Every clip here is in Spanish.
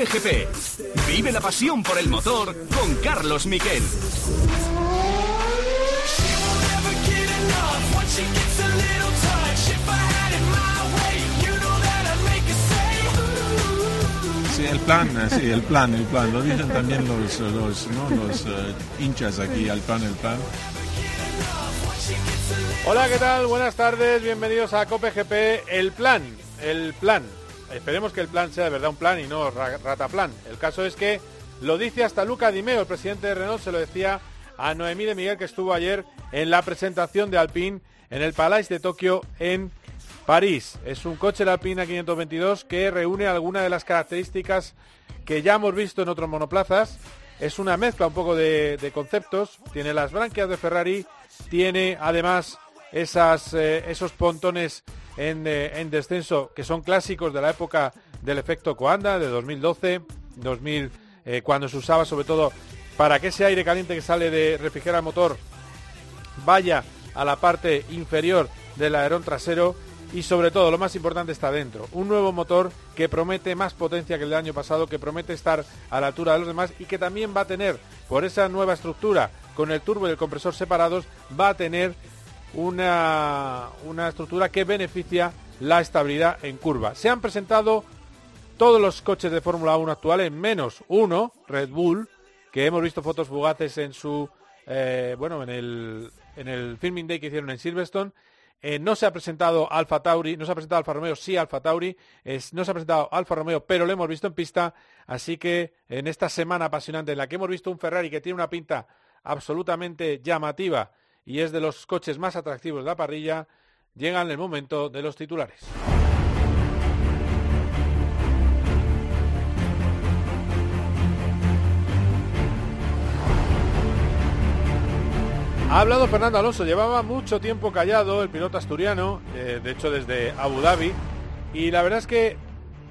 Cope GP. Vive la pasión por el motor con Carlos Miquel. Sí, el plan, sí, el plan, el plan. Lo dicen también los, los, ¿no? los eh, hinchas aquí, el plan, el plan. Hola, ¿qué tal? Buenas tardes, bienvenidos a Cope GP. El plan, el plan. Esperemos que el plan sea de verdad un plan y no ra- rataplan. El caso es que lo dice hasta Luca Dimeo, el presidente de Renault, se lo decía a Noemí de Miguel que estuvo ayer en la presentación de Alpine en el Palais de Tokio en París. Es un coche el Alpine A522 que reúne algunas de las características que ya hemos visto en otros monoplazas. Es una mezcla un poco de conceptos. Tiene las branquias de Ferrari, tiene además esas, eh, esos pontones en, eh, en descenso que son clásicos de la época del efecto Coanda, de 2012, 2000, eh, cuando se usaba sobre todo para que ese aire caliente que sale de refrigerar el motor vaya a la parte inferior del alerón trasero y sobre todo lo más importante está dentro. Un nuevo motor que promete más potencia que el del año pasado, que promete estar a la altura de los demás y que también va a tener, por esa nueva estructura, con el turbo y el compresor separados, va a tener una, una estructura que beneficia la estabilidad en curva. Se han presentado todos los coches de Fórmula 1 actuales, menos uno, Red Bull, que hemos visto fotos fugaces en su, eh, bueno, en el, en el filming day que hicieron en Silverstone. Eh, no se ha presentado Alfa Tauri, no se ha presentado Alfa Romeo, sí Alfa Tauri, es- no se ha presentado Alfa Romeo, pero lo hemos visto en pista, así que en esta semana apasionante en la que hemos visto un Ferrari que tiene una pinta absolutamente llamativa y es de los coches más atractivos de la parrilla, llega el momento de los titulares. Ha hablado Fernando Alonso, llevaba mucho tiempo callado el piloto asturiano, eh, de hecho desde Abu Dhabi, y la verdad es que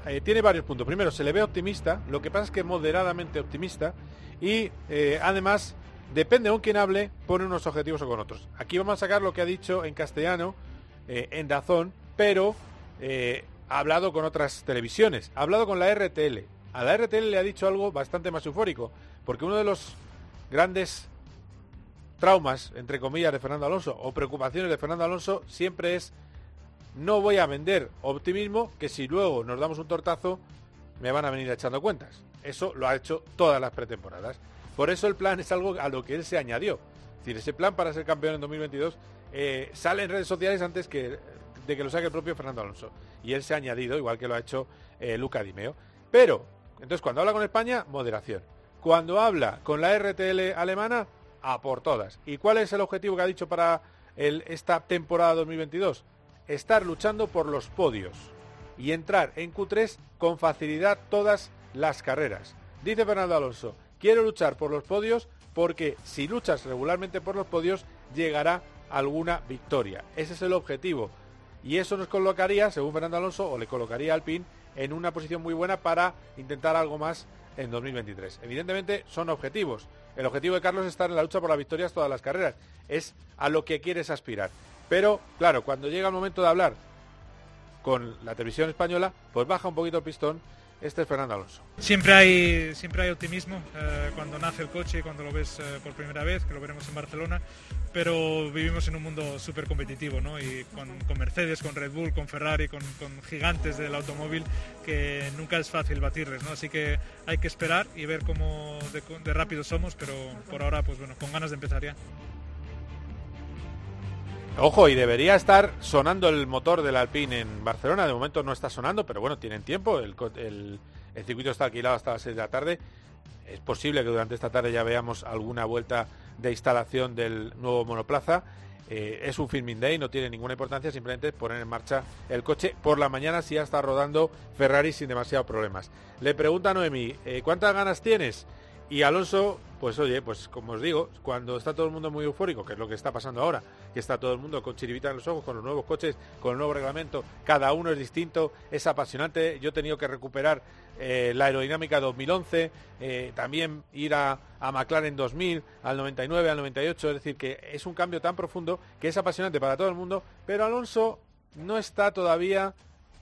eh, tiene varios puntos. Primero, se le ve optimista, lo que pasa es que moderadamente optimista, y eh, además, depende con quién hable, pone unos objetivos o con otros. Aquí vamos a sacar lo que ha dicho en castellano, eh, en Dazón, pero eh, ha hablado con otras televisiones, ha hablado con la RTL. A la RTL le ha dicho algo bastante más eufórico, porque uno de los grandes traumas, entre comillas, de Fernando Alonso o preocupaciones de Fernando Alonso siempre es no voy a vender optimismo que si luego nos damos un tortazo me van a venir echando cuentas. Eso lo ha hecho todas las pretemporadas. Por eso el plan es algo a lo que él se añadió. Es decir, ese plan para ser campeón en 2022 eh, sale en redes sociales antes que de que lo saque el propio Fernando Alonso. Y él se ha añadido, igual que lo ha hecho eh, Luca Dimeo. Pero, entonces cuando habla con España, moderación. Cuando habla con la RTL alemana, a por todas. ¿Y cuál es el objetivo que ha dicho para esta temporada 2022? Estar luchando por los podios y entrar en Q3 con facilidad todas las carreras. Dice Fernando Alonso, quiero luchar por los podios porque si luchas regularmente por los podios llegará alguna victoria. Ese es el objetivo. Y eso nos colocaría, según Fernando Alonso, o le colocaría al PIN en una posición muy buena para intentar algo más en 2023. Evidentemente son objetivos. El objetivo de Carlos es estar en la lucha por las victorias todas las carreras. Es a lo que quieres aspirar. Pero, claro, cuando llega el momento de hablar con la televisión española, pues baja un poquito el pistón. Este es Fernando Alonso. Siempre hay, siempre hay optimismo eh, cuando nace el coche cuando lo ves eh, por primera vez, que lo veremos en Barcelona, pero vivimos en un mundo súper competitivo, ¿no? Y con, Mercedes, con Red Bull, con Ferrari, con, con gigantes del automóvil, que nunca es fácil batirles, ¿no? Así que hay que esperar y ver cómo de, de rápido somos, pero por ahora, pues bueno, con ganas de empezar ya. Ojo, y debería estar sonando el motor del Alpine en Barcelona. De momento no está sonando, pero bueno, tienen tiempo. El, circuito está alquilado hasta las 6 de la tarde. Es posible que durante esta tarde ya veamos alguna vuelta de instalación del nuevo monoplaza. Eh, es un filming day, no tiene ninguna importancia, simplemente poner en marcha el coche por la mañana si ya está rodando Ferrari sin demasiados problemas. Le pregunta a Noemi, eh, ¿cuántas ganas tienes? Y Alonso, pues oye, pues como os digo, cuando está todo el mundo muy eufórico, que es lo que está pasando ahora, que está todo el mundo con chiribita en los ojos, con los nuevos coches, con el nuevo reglamento, cada uno es distinto, es apasionante. Yo he tenido que recuperar eh, la aerodinámica 2011, eh, también ir a, a McLaren 2000, al 99, al 98, es decir, que es un cambio tan profundo que es apasionante para todo el mundo, pero Alonso no está todavía,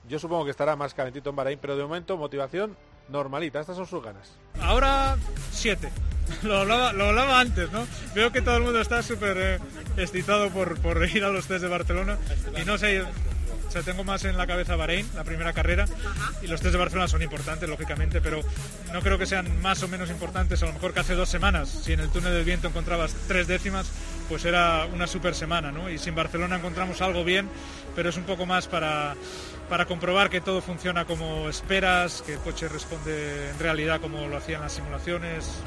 yo supongo que estará más calentito en Bahrein, pero de momento motivación normalita. Estas son sus ganas. Ahora siete. Lo hablaba, antes, ¿no? Veo que todo el mundo está súper eh, excitado por, por ir a los test de Barcelona y no sé, o sea, tengo más en la cabeza Bahrein, la primera carrera, y los test de Barcelona son importantes, lógicamente, pero no creo que sean más o menos importantes. A lo mejor que hace dos semanas, si en el túnel del viento encontrabas tres décimas, pues era una super semana, ¿no? Y si en Barcelona encontramos algo bien, pero es un poco más para, para comprobar que todo funciona como esperas, que el coche responde en realidad como lo hacían las simulaciones.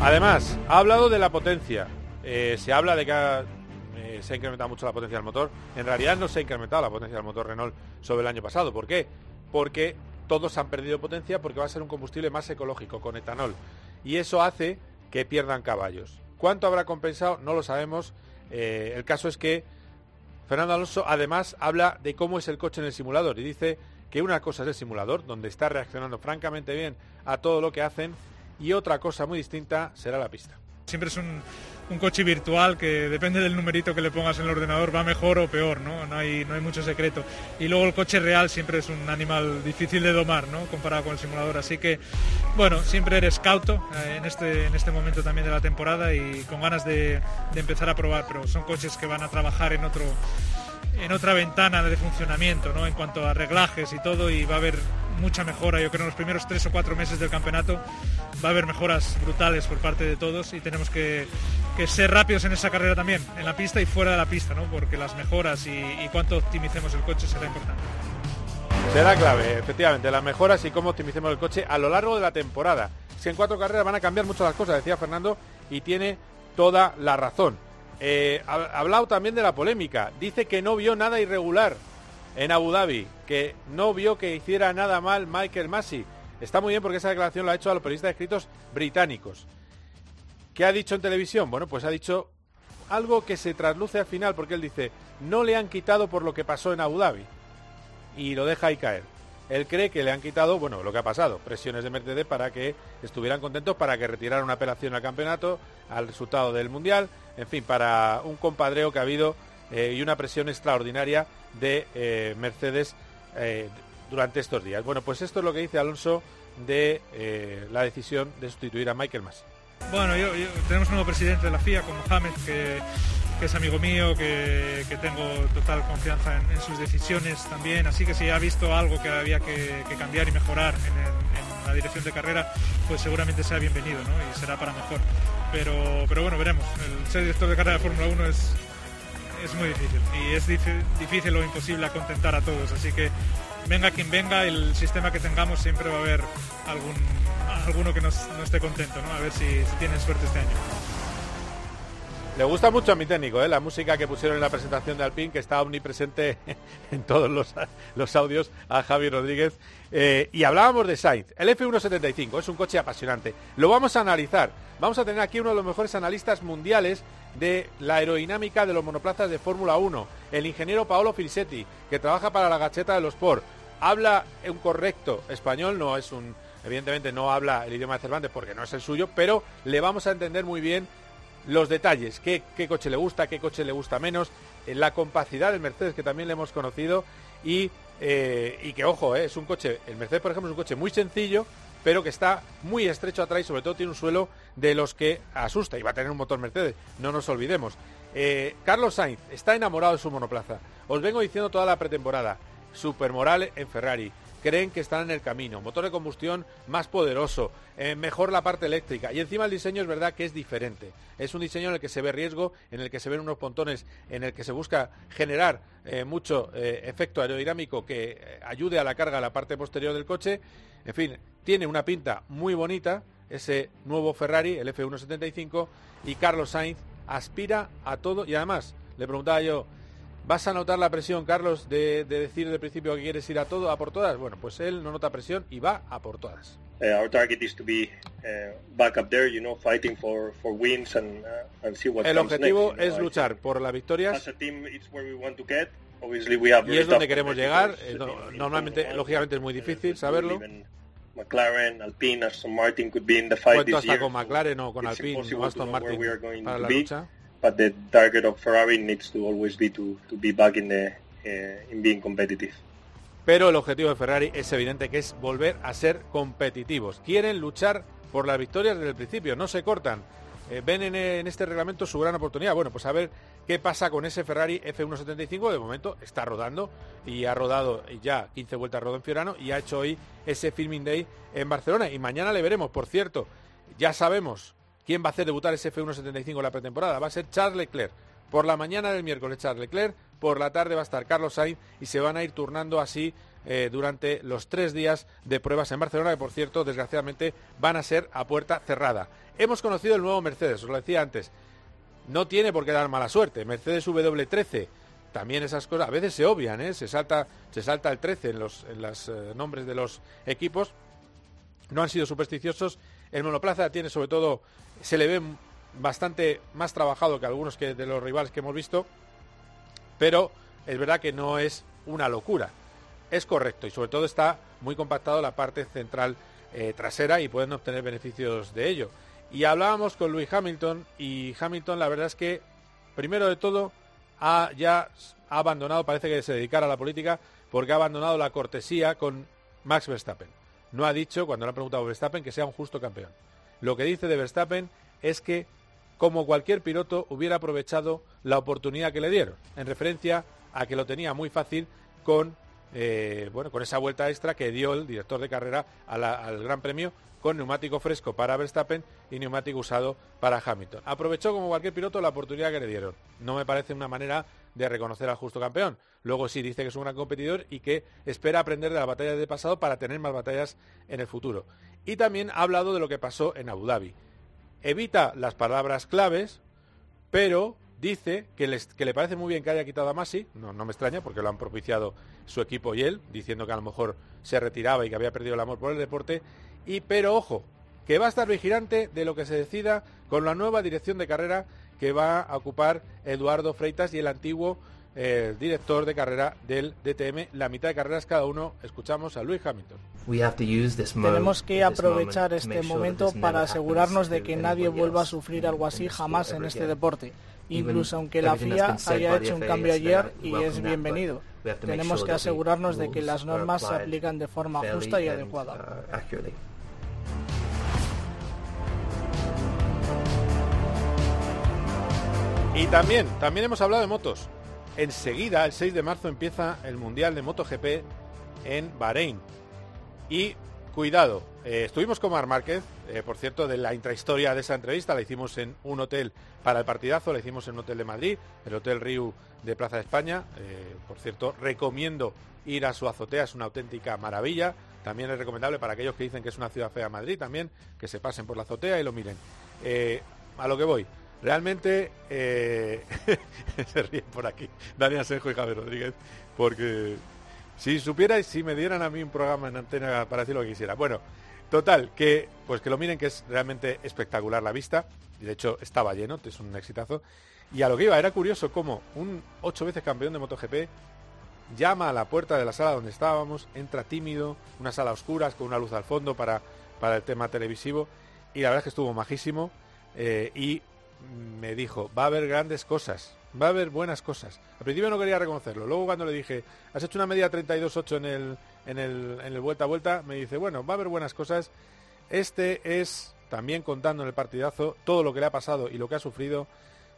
Además, ha hablado de la potencia. Eh, se habla de que ha- eh, se ha incrementado mucho la potencia del motor. En realidad no se ha incrementado la potencia del motor Renault sobre el año pasado. ¿Por qué? Porque todos han perdido potencia porque va a ser un combustible más ecológico, con etanol. Y eso hace que pierdan caballos. ¿Cuánto habrá compensado? No lo sabemos. Eh, el caso es que Fernando Alonso además habla de cómo es el coche en el simulador y dice que una cosa es el simulador, donde está reaccionando francamente bien a todo lo que hacen, y otra cosa muy distinta será la pista. Siempre es un, un coche virtual que depende del numerito que le pongas en el ordenador, va mejor o peor, ¿no? No hay, no hay mucho secreto. Y luego el coche real siempre es un animal difícil de domar, ¿no? Comparado con el simulador. Así que, bueno, siempre eres cauto eh, en, este, en este momento también de la temporada y con ganas de, de empezar a probar, pero son coches que van a trabajar en otro en otra ventana de funcionamiento, ¿no? En cuanto a reglajes y todo, y va a haber mucha mejora. Yo creo en los primeros tres o cuatro meses del campeonato va a haber mejoras brutales por parte de todos y tenemos que, ser rápidos en esa carrera también, en la pista y fuera de la pista, ¿no? Porque las mejoras y, y cuánto optimicemos el coche será importante. Será clave, efectivamente, las mejoras y cómo optimicemos el coche a lo largo de la temporada. Si en cuatro carreras van a cambiar mucho las cosas, decía Fernando, y tiene toda la razón. Eh, ha ha hablado también de la polémica. Dice que no vio nada irregular en Abu Dhabi, que no vio que hiciera nada mal Michael Massey. Está muy bien porque esa declaración la ha hecho a los periodistas escritos británicos. ¿Qué ha dicho en televisión? Bueno, pues ha dicho algo que se trasluce al final, porque él dice, no le han quitado por lo que pasó en Abu Dhabi. Y lo deja ahí caer. Él cree que le han quitado, bueno, lo que ha pasado, presiones de Mercedes para que estuvieran contentos, para que retiraran una apelación al campeonato, al resultado del Mundial, en fin, para un compadreo que ha habido eh, y una presión extraordinaria de eh, Mercedes eh, durante estos días. Bueno, pues esto es lo que dice Alonso de la decisión de sustituir a Michael Massey. Bueno, yo, tenemos un nuevo presidente de la FIA, con Mohamed, que, que es amigo mío, que, que tengo total confianza en, sus decisiones también. Así que si ha visto algo que había que, cambiar y mejorar en, la dirección de carrera, pues seguramente sea bienvenido ¿no? y será para mejor. Pero, pero bueno, veremos. El ser director de carrera de Fórmula 1 es, es muy difícil y es difícil o imposible acontentar a todos. Así que venga quien venga, el sistema que tengamos siempre va a haber algún, alguno que no, no esté contento, ¿no? A ver si, si tienen suerte este año. Le gusta mucho a mi técnico, ¿eh? la música que pusieron en la presentación de Alpine, que está omnipresente en todos los, los audios a Javi Rodríguez. Eh, y hablábamos de Sainz. El F175 es un coche apasionante. Lo vamos a analizar. Vamos a tener aquí uno de los mejores analistas mundiales de la aerodinámica de los monoplazas de Fórmula 1, el ingeniero Paolo Filsetti, que trabaja para la Gacheta de los Sport. Habla un correcto español, no es un, evidentemente no habla el idioma de Cervantes porque no es el suyo, pero le vamos a entender muy bien los detalles, qué, coche le gusta, qué coche le gusta menos, eh, la compacidad del Mercedes que también le hemos conocido y, eh, y que ojo, eh, es un coche, el Mercedes por ejemplo es un coche muy sencillo, pero que está muy estrecho atrás y sobre todo tiene un suelo de los que asusta y va a tener un motor Mercedes, no nos olvidemos. Carlos Sainz está enamorado de su monoplaza, os vengo diciendo toda la pretemporada, super moral en Ferrari, creen que están en el camino, motor de combustión más poderoso, eh, mejor la parte eléctrica y encima el diseño es verdad que es diferente. Es un diseño en el que se ve riesgo, en el que se ven unos pontones, en el que se busca generar eh, mucho eh, efecto aerodinámico que ayude a la carga a la parte posterior del coche. En fin, tiene una pinta muy bonita ese nuevo Ferrari, el F175 y Carlos Sainz aspira a todo y además le preguntaba yo ¿Vas a notar la presión, Carlos, de, de decir de principio que quieres ir a todo, a por todas? Bueno, pues él no nota presión y va a por todas. Uh, our target is to be uh, back up there, you know, fighting for, for wins and, uh, and see what El objetivo next, you know. es luchar por las victorias As a team, it's where we want to get. Obviously, we have y es donde queremos llegar. Eh, no- normalmente, lógicamente, es muy difícil saberlo. McLaren, Alpine, Aston Martin could be in the fight Cuento this hasta year. con McLaren o con it's Alpine o to Aston Martin para la lucha. Pero el objetivo de Ferrari es evidente que es volver a ser competitivos. Quieren luchar por las victorias desde el principio, no se cortan. Eh, ven en, en, este reglamento su gran oportunidad. Bueno, pues a ver qué pasa con ese Ferrari F175. De momento está rodando y ha rodado ya 15 vueltas rodó en Fiorano y ha hecho hoy ese Filming Day en Barcelona. Y mañana le veremos, por cierto, ya sabemos quién va a hacer debutar ese F175 en la pretemporada. Va a ser Charles Leclerc. Por la mañana del miércoles Charles Leclerc, por la tarde va a estar Carlos Sainz y se van a ir turnando así eh, durante los tres días de pruebas en Barcelona, que por cierto, desgraciadamente, van a ser a puerta cerrada. Hemos conocido el nuevo Mercedes, os lo decía antes. No tiene por qué dar mala suerte. Mercedes W13, también esas cosas a veces se obvian, ¿eh? se, salta, se salta el 13 en los en eh, nombres de los equipos. No han sido supersticiosos. El monoplaza tiene sobre todo, se le ve bastante más trabajado que algunos que de los rivales que hemos visto, pero es verdad que no es una locura. Es correcto y sobre todo está muy compactado la parte central eh, trasera y pueden obtener beneficios de ello. Y hablábamos con Louis Hamilton y Hamilton la verdad es que, primero de todo, ha, ya ha abandonado, parece que se dedicara a la política, porque ha abandonado la cortesía con Max Verstappen. No ha dicho, cuando le han preguntado a Verstappen, que sea un justo campeón. Lo que dice de Verstappen es que, como cualquier piloto, hubiera aprovechado la oportunidad que le dieron, en referencia a que lo tenía muy fácil con, eh, bueno, con esa vuelta extra que dio el director de carrera la, al Gran Premio con neumático fresco para Verstappen y neumático usado para Hamilton. Aprovechó como cualquier piloto la oportunidad que le dieron. No me parece una manera de reconocer al justo campeón. Luego sí dice que es un gran competidor y que espera aprender de las batallas del pasado para tener más batallas en el futuro. Y también ha hablado de lo que pasó en Abu Dhabi. Evita las palabras claves, pero dice que, les, que le parece muy bien que haya quitado a Masi, no, no me extraña porque lo han propiciado su equipo y él, diciendo que a lo mejor se retiraba y que había perdido el amor por el deporte, y pero ojo, que va a estar vigilante de lo que se decida con la nueva dirección de carrera que va a ocupar Eduardo Freitas y el antiguo eh, director de carrera del DTM, la mitad de carreras cada uno. Escuchamos a Luis Hamilton. Tenemos que aprovechar este momento para asegurarnos de que nadie vuelva a sufrir algo así jamás en este deporte, incluso aunque la FIA haya hecho un cambio ayer y es bienvenido. Tenemos que asegurarnos de que las normas se aplican de forma justa y adecuada. Y también, también hemos hablado de motos. Enseguida, el 6 de marzo, empieza el Mundial de MotoGP en Bahrein. Y cuidado, eh, estuvimos con Mar Márquez, eh, por cierto, de la intrahistoria de esa entrevista, la hicimos en un hotel para el partidazo, la hicimos en un hotel de Madrid, el Hotel Riu de Plaza de España. Eh, por cierto, recomiendo ir a su azotea, es una auténtica maravilla. También es recomendable para aquellos que dicen que es una ciudad fea Madrid también, que se pasen por la azotea y lo miren. a lo que voy, Realmente eh, se ríen por aquí, Daniel Asenjo y Javier Rodríguez, porque si supierais, si me dieran a mí un programa en antena para decir lo que quisiera. Bueno, total, que pues que lo miren que es realmente espectacular la vista. De hecho, estaba lleno, es un exitazo. Y a lo que iba, era curioso cómo un ocho veces campeón de MotoGP llama a la puerta de la sala donde estábamos, entra tímido, una sala oscura con una luz al fondo para, para el tema televisivo. Y la verdad es que estuvo majísimo. Eh, y me dijo, va a haber grandes cosas, va a haber buenas cosas. Al principio no quería reconocerlo. Luego cuando le dije, has hecho una media 32-8 en el, en, el, en el vuelta a vuelta, me dice, bueno, va a haber buenas cosas. Este es, también contando en el partidazo, todo lo que le ha pasado y lo que ha sufrido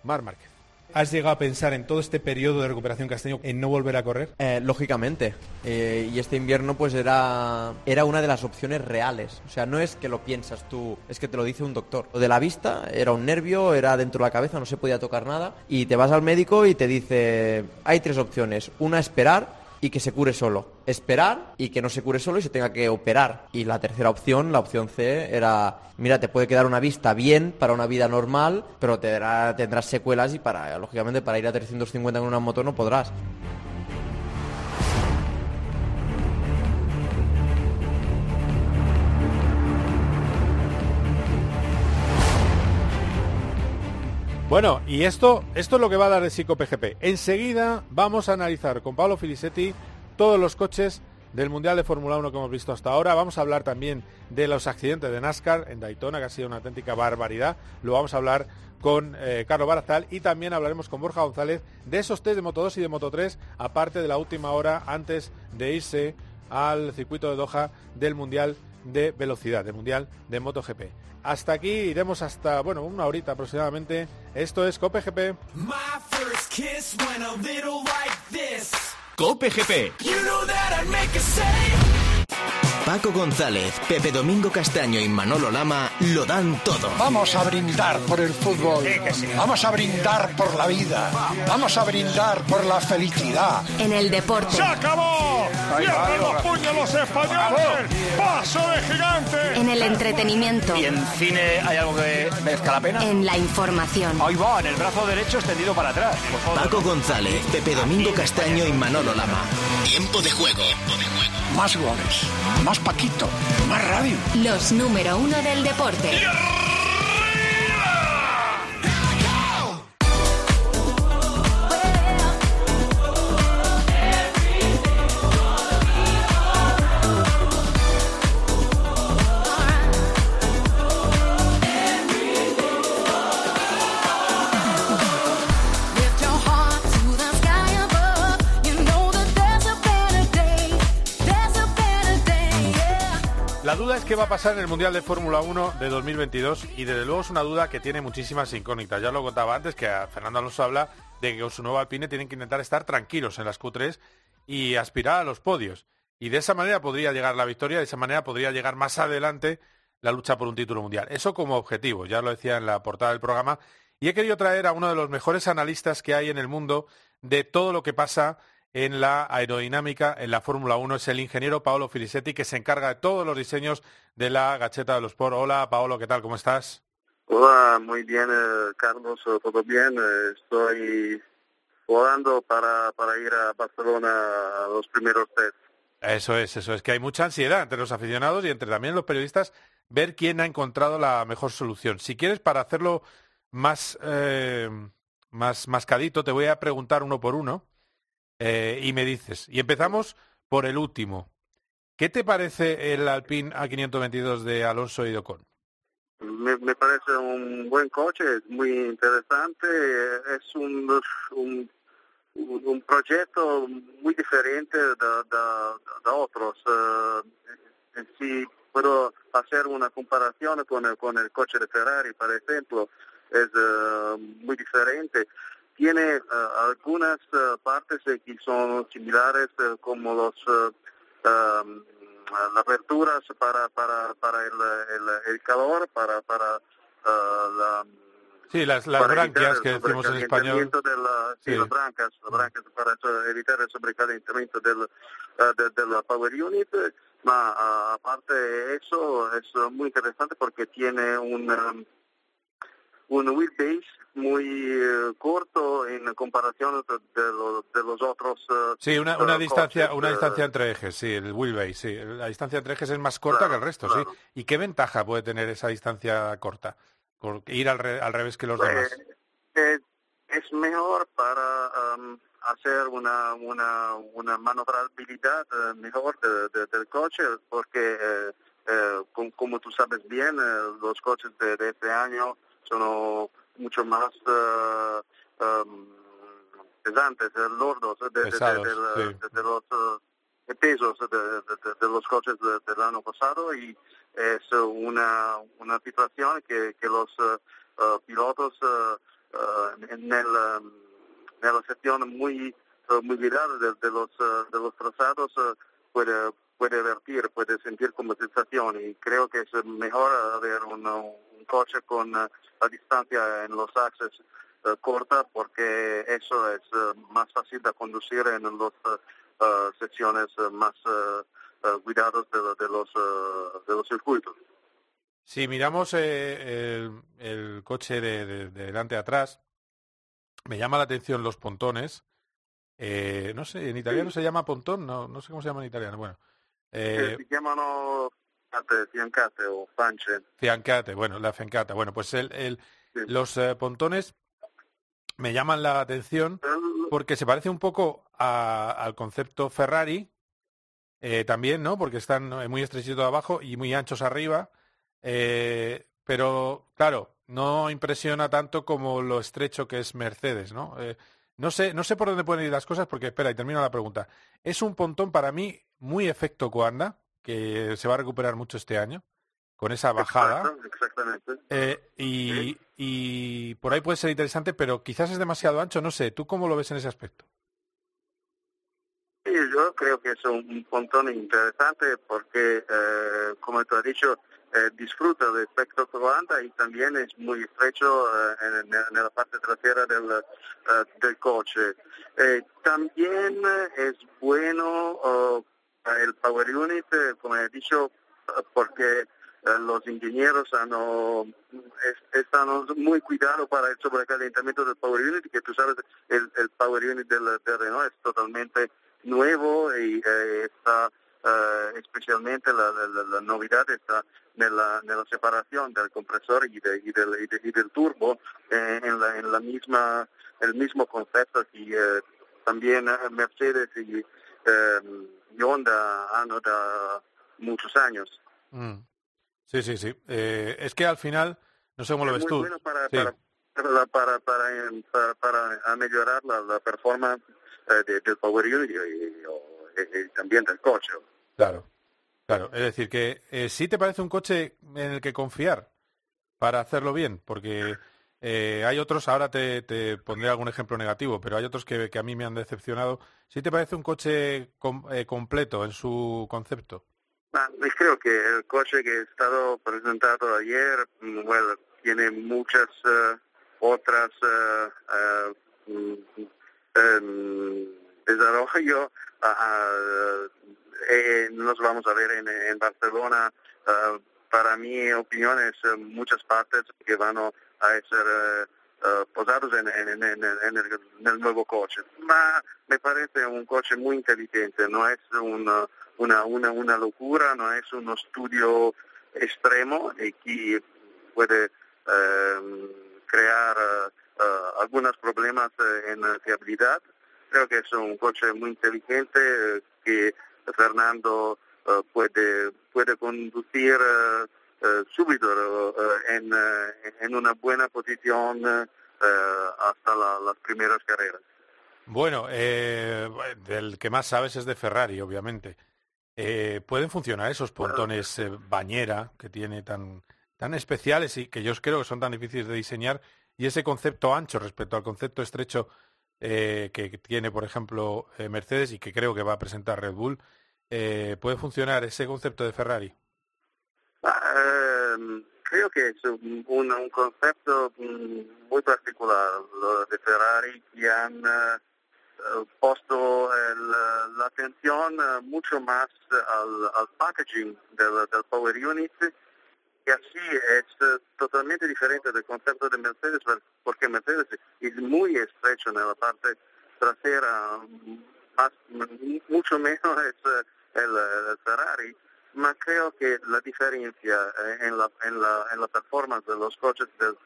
Mar Márquez. ¿Has llegado a pensar en todo este periodo de recuperación que has tenido en no volver a correr? Eh, lógicamente. Eh, y este invierno pues era, era una de las opciones reales. O sea, no es que lo piensas tú, es que te lo dice un doctor. Lo de la vista era un nervio, era dentro de la cabeza, no se podía tocar nada. Y te vas al médico y te dice, hay tres opciones. Una, esperar y que se cure solo. Esperar y que no se cure solo y se tenga que operar. Y la tercera opción, la opción C, era, mira, te puede quedar una vista bien para una vida normal, pero te tendrás secuelas y para, lógicamente, para ir a 350 con una moto no podrás. Bueno, y esto, esto es lo que va a dar el Psico PGP. Enseguida vamos a analizar con Pablo Filisetti todos los coches del Mundial de Fórmula 1 que hemos visto hasta ahora. Vamos a hablar también de los accidentes de NASCAR en Daytona, que ha sido una auténtica barbaridad. Lo vamos a hablar con eh, Carlos Barazal y también hablaremos con Borja González de esos test de Moto 2 y de Moto 3, aparte de la última hora antes de irse al circuito de Doha del Mundial de Velocidad, del Mundial de MotoGP. Hasta aquí iremos hasta, bueno, una horita aproximadamente. Esto es Cope GP. Cope GP. Paco González, Pepe Domingo Castaño y Manolo Lama lo dan todo. Vamos a brindar por el fútbol. Vamos a brindar por la vida. Vamos a brindar por la felicidad. En el deporte. ¡Se acabó! ¡Cierren los puños los españoles! ¡Paso de gigante! En el entretenimiento. ¿Y en cine hay algo que merezca la pena? En la información. Ahí va, en el brazo derecho extendido para atrás. Paco González, Pepe Domingo Castaño y Manolo Lama. Tiempo de juego. Tiempo de juego más goles, más Paquito, más radio. Los número uno del deporte. Es qué va a pasar en el Mundial de Fórmula 1 de 2022 y desde luego es una duda que tiene muchísimas incógnitas. Ya lo contaba antes que a Fernando Alonso habla de que con su nuevo Alpine tienen que intentar estar tranquilos en las Q3 y aspirar a los podios. Y de esa manera podría llegar la victoria, de esa manera podría llegar más adelante la lucha por un título mundial. Eso como objetivo, ya lo decía en la portada del programa. Y he querido traer a uno de los mejores analistas que hay en el mundo de todo lo que pasa en la aerodinámica en la Fórmula 1 es el ingeniero Paolo Filisetti, que se encarga de todos los diseños de la gacheta de los Sport. Hola, Paolo, ¿qué tal? ¿Cómo estás? Hola, muy bien, eh, Carlos, eh, todo bien. Eh, estoy jugando para, para ir a Barcelona a los primeros test. Eso es, eso es, que hay mucha ansiedad entre los aficionados y entre también los periodistas ver quién ha encontrado la mejor solución. Si quieres, para hacerlo más, más mascadito, te voy a preguntar uno por uno eh, y me dices. Y empezamos por el último. ¿Qué te parece el Alpine A522 de Alonso y Docon? Me, parece un buen coche, muy interesante, es un, un, un proyecto muy diferente de, otros. Eh, si puedo hacer una comparación con el, con el coche de Ferrari, por ejemplo, es uh, muy diferente tiene eh, algunas eh, partes que son similares eh, como los um, las aperturas para para para el, el, calor para para la Sí, las, las branquias que decimos en español. De la, sí, las branquias, las branquias para evitar el sobrecalentamiento del, de, de, la Power Unit. Ma aparte de eso, es muy interesante porque tiene un, um, un wheelbase muy eh, corto en comparación de, de los otros. Uh, sí, una, una distancia, una distancia entre ejes, sí, el wheelbase, sí, la distancia entre ejes es más corta que el resto, sí. ¿Y qué ventaja puede tener esa distancia corta? Ir al, al revés que los demás. Eh, es mejor para um, hacer una, una, una manobrabilidad mejor de, del coche, porque como, tú sabes bien, los coches de, de este año son mucho más uh, um, pesantes, lordos de, de, de, los uh, pesos de, los coches del año pasado y es una, una situación que, que los uh, pilotos en, el, um, en la sección muy muy virada de, los de los trazados puede puede vertir, puede sentir como sensación y creo que es mejor haber un, un coche con la distancia en los axes eh, corta porque eso es eh, más fácil de conducir en las eh, secciones más cuidadas de, los, de los circuitos. Si miramos el, el, coche de, delante a atrás, me llama la atención los pontones. no sé, en italiano se llama pontón, no, no sé cómo se llama en italiano. Bueno, eh, se llaman fiancate o panche. Fiancate, bueno, la fiancata. Bueno, pues el, el los eh, pontones me llaman la atención porque se parece un poco al concepto Ferrari, eh, también, ¿no? Porque están muy estrechitos abajo y muy anchos arriba. Eh, pero, claro, no impresiona tanto como lo estrecho que es Mercedes, ¿no? Eh, no sé, no sé por dónde pueden ir las cosas, porque espera, y termino la pregunta. Es un pontón para mí muy efecto Coanda, que se va a recuperar mucho este año, con esa bajada. exactamente. y, y por ahí puede ser interesante, pero quizás es demasiado ancho, no sé. ¿Tú cómo lo ves en ese aspecto? Sí, yo creo que es un pontón interesante porque, eh, como tú has dicho, eh, disfruta del espectro Coanda y también es muy estrecho eh, en, la parte trasera del, eh, del coche. también es bueno el Power Unit, como he dicho, porque los ingenieros han, están muy cuidados para el sobrecalentamiento del Power Unit, que tú sabes, el, Power Unit del, del Renault es totalmente nuevo y está eh, especialmente la, la, novedad está en la, separación del compresor y, del, y, del, turbo eh, en, la, en la misma el mismo concepto que eh, también Mercedes y, Honda han dado muchos años. Mm. Sí, sí, sí. es que al final, no sé cómo lo ves tú. para, para, para, para, mejorar la, performance del Power Unit y, también del coche. Claro, claro. Es decir, que eh, sí te parece un coche en el que confiar para hacerlo bien, porque eh, hay otros, ahora te, pondré algún ejemplo negativo, pero hay otros que, a mí me han decepcionado. ¿Sí te parece un coche eh, completo en su concepto? Ah, creo que el coche que he estado presentado ayer, mm, bueno, tiene muchas otras mm, em, desarrollo eh, nos vamos a ver en, Barcelona. Uh, para mi opinión es uh, muchas partes que van a ser uh, posados en, en, en, el, nuevo coche. Ma me parece un coche muy inteligente, no es una, una, una, locura, no es un estudio extremo y que puede ehm, crear algunos problemas en fiabilidad. Creo que es un coche muy inteligente que Fernando eh, puede, puede conducir eh, eh, súbito en, en, una buena posición hasta las primeras carreras. Bueno, del que más sabes es de Ferrari, obviamente. ¿Pueden funcionar esos pontones bañera que tiene tan, tan especiales y que yo creo que son tan difíciles de diseñar y ese concepto ancho respecto al concepto estrecho que tiene, por ejemplo, Mercedes y que creo que va a presentar Red Bull? eh, puede funcionar ese concepto de Ferrari? Em, creo que es un, un, concepto mm, muy particular lo de Ferrari que han uh, puesto el, la atención uh, mucho más al, al packaging del, del, Power Unit y así es uh, totalmente diferente del concepto de Mercedes porque Mercedes es muy estrecho en la parte trasera más, mucho menos es el, Ferrari, ma creo que la diferencia eh, en la, en la, en la performance de los coches del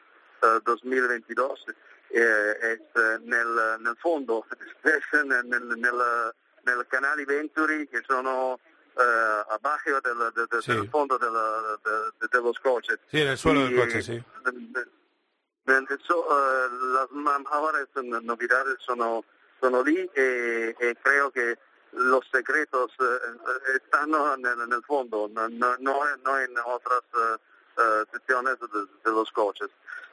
2022 eh, es nel, nel fondo, nel, nel, nel canali Venturi che sono eh, abajo del, del, del, del fondo de, la, de, de, los coches. Sí, en el suelo y, del coche, sí. So, uh, las mejores novedades sono, sono lì e, e creo che los secretos eh, están en, el fondo, no, no, no en otras uh, secciones de, los coches.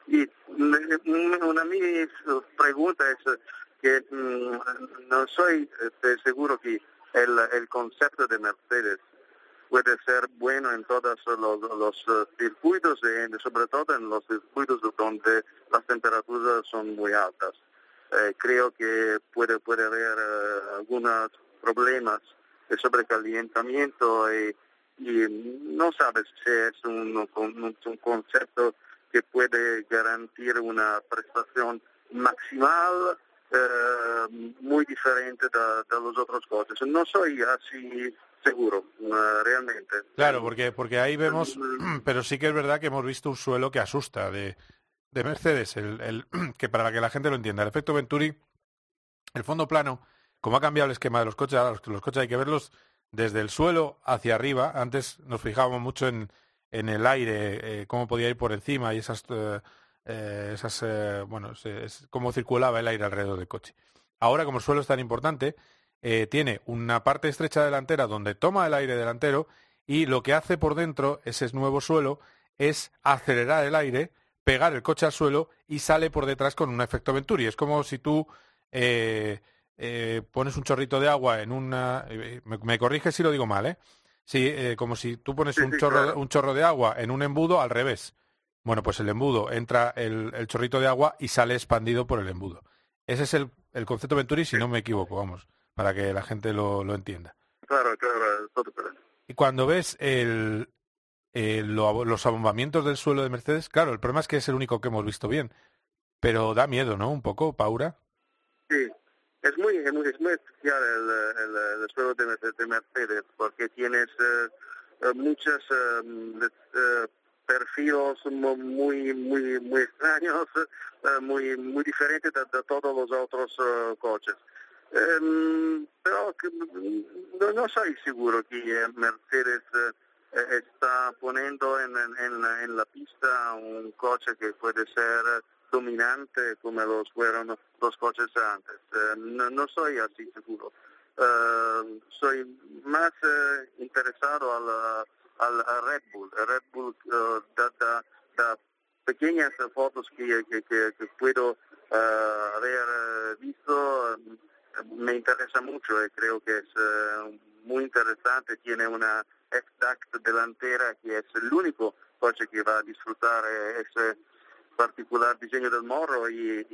Y una de mis preguntas es que mm, no soy este, seguro que el, el concepto de Mercedes puede ser bueno en todos los, los circuitos y sobre todo en los circuitos donde las temperaturas son muy altas. Eh, creo que puede, puede haber uh, algunas problemas de sobrecalentamiento y, no sabes si es un, un, concepto que puede garantir una prestación maximal eh, muy diferente de, los otros coches. No soy así seguro, eh, realmente. Claro, porque, porque ahí vemos, pero sí que es verdad que hemos visto un suelo que asusta de, de Mercedes, el, el, que para que la gente lo entienda, el efecto Venturi, el fondo plano, como ha cambiado el esquema de los coches, ahora los, coches hay que verlos desde el suelo hacia arriba. Antes nos fijábamos mucho en, en el aire, eh, cómo podía ir por encima y esas, eh, eh, esas bueno, cómo circulaba el aire alrededor del coche. Ahora, como el suelo es tan importante, tiene una parte estrecha delantera donde toma el aire delantero y lo que hace por dentro ese nuevo suelo es acelerar el aire, pegar el coche al suelo y sale por detrás con un efecto Venturi. Es como si tú pones un chorrito de agua en una... me, me corrige si lo digo mal, ¿eh? Sí, eh, como si tú pones un, chorro, un chorro de agua en un embudo al revés. Bueno, pues el embudo entra el, el chorrito de agua y sale expandido por el embudo. Ese es el, el concepto Venturi, si no me equivoco, vamos, para que la gente lo, lo entienda. Claro, claro, Y cuando ves el, los abombamientos del suelo de Mercedes, claro, el problema es que es el único que hemos visto bien. Pero da miedo, ¿no? Un poco, Paura. Sí, es muy, es muy, especial el, el, suelo de, Mercedes porque tienes eh, eh, muchos eh, perfiles muy, muy, muy extraños, muy, muy diferentes de, todos los otros coches. Em, pero no, no, soy seguro que Mercedes está poniendo en, en, en la pista un coche que puede ser dominante como los fueron los coches antes. Eh, no, soy así seguro. Eh, soy más eh, interesado al, al, Red Bull. Red Bull da, pequeñas fotos que, que, puedo haber visto. me interesa mucho y creo que es muy interesante. Tiene una exact delantera que es el único coche que va a disfrutar particular diseño del morro y,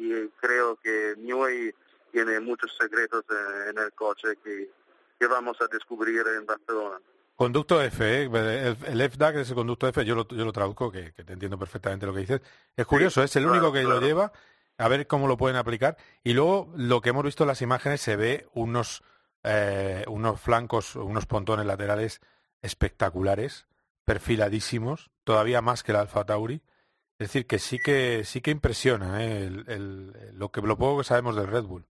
creo que Newey tiene muchos secretos en, el coche que, que, vamos a descubrir en Barcelona. Conducto F, ¿eh? el, FDAC es el conducto F, yo lo, yo lo traduzco, que, te entiendo perfectamente lo que dices. Es curioso, es el único que lo lleva, a ver cómo lo pueden aplicar. Y luego, lo que hemos visto en las imágenes, se ve unos, eh, unos flancos, unos pontones laterales espectaculares, perfiladísimos, todavía más que el Alfa Tauri. Es decir, que sí que sí que impresiona ¿eh? el, lo que lo poco que sabemos del Red Bull.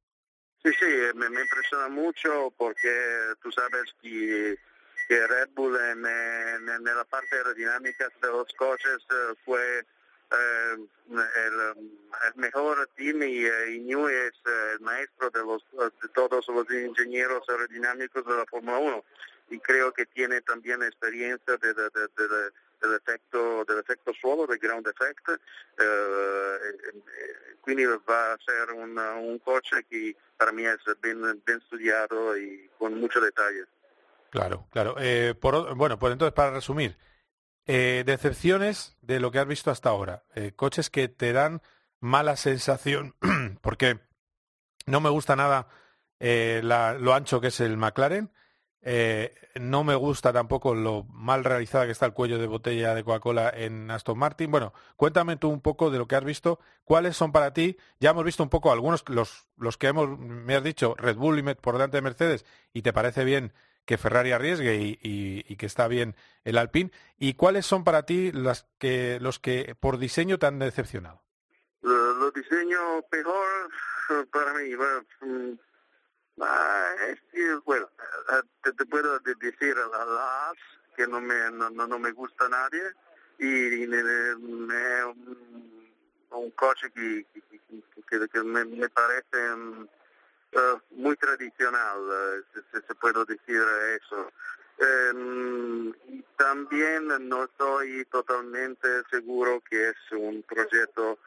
Sí, sí, me, impresiona mucho porque tú sabes que, que Red Bull en, la parte aerodinámica de los coches eh, fue eh, el, mejor team y, y New es el maestro de, los, de todos los ingenieros aerodinámicos de la Fórmula 1 y creo que tiene también experiencia de del efecto, del efecto suolo, del ground effect, eh, eh, quindi va a ser un, un coche que para mí es bien, bien estudiado y con muchos detalles. Claro, claro. Eh, por, bueno, pues entonces para resumir, eh, decepciones de lo que has visto hasta ahora, eh, coches que te dan mala sensación, porque no me gusta nada eh, la, lo ancho que es el McLaren, eh, no me gusta tampoco lo mal realizada que está el cuello de botella de Coca-Cola en Aston Martin. Bueno, cuéntame tú un poco de lo que has visto. ¿Cuáles son para ti? Ya hemos visto un poco algunos, los, los que hemos, me has dicho, Red Bull y por delante de Mercedes, y te parece bien que Ferrari arriesgue y, que está bien el Alpine. ¿Y cuáles son para ti las que, los que por diseño te han decepcionado? Los diseños peor para mí, mm, Ah, es bueno, eh, te, te, puedo decir a las que no me, no, no me gusta nadie y, y un, coche que, que, que me, me, parece uh, muy tradicional, uh, se, se, puede decir eso. Um, también no estoy totalmente seguro que es un proyecto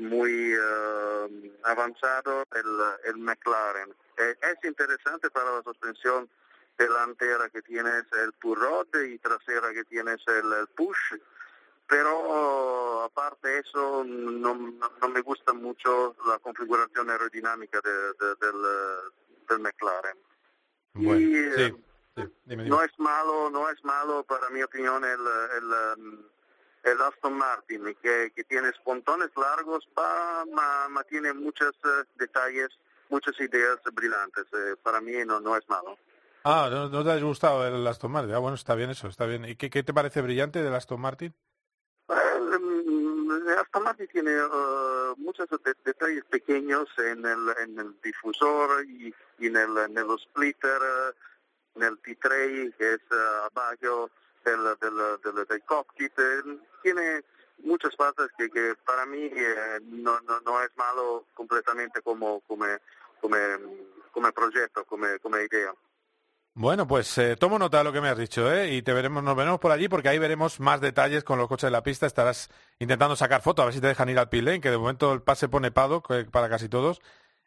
muy uh, avanzado el, el McLaren. Eh, es interesante para la suspensión delantera que tienes el pull rod y trasera que tienes el, push, pero aparte de eso no, no, me gusta mucho la configuración aerodinámica de, del, del, McLaren. y, eh, No es malo, no es malo para mi opinión el, el, um, el Aston Martin, que, que tiene pontones largos, pero tiene muchos eh, detalles muchas ideas brillantes. Eh, para mí no, no es malo. Ah, ¿no, te ha gustado el Aston Martin? Ah, bueno, está bien eso, está bien. ¿Y qué, qué te parece brillante del Aston Martin? El, Aston Martin tiene uh, muchos detalles pequeños en el, en el difusor y, en, el, en el splitter. en el T-Tray, que es abajo del, del, del, cockpit. tiene muchas partes que, que para mí no, no, no, es malo completamente como, como, como, como proyecto, como, como idea. Bueno, pues eh, tomo nota de lo que me has dicho, ¿eh? Y te veremos, nos veremos por allí porque ahí veremos más detalles con los coches de la pista. Estarás intentando sacar fotos, a ver si te dejan ir al pit lane, que de momento el pase pone pado para casi todos.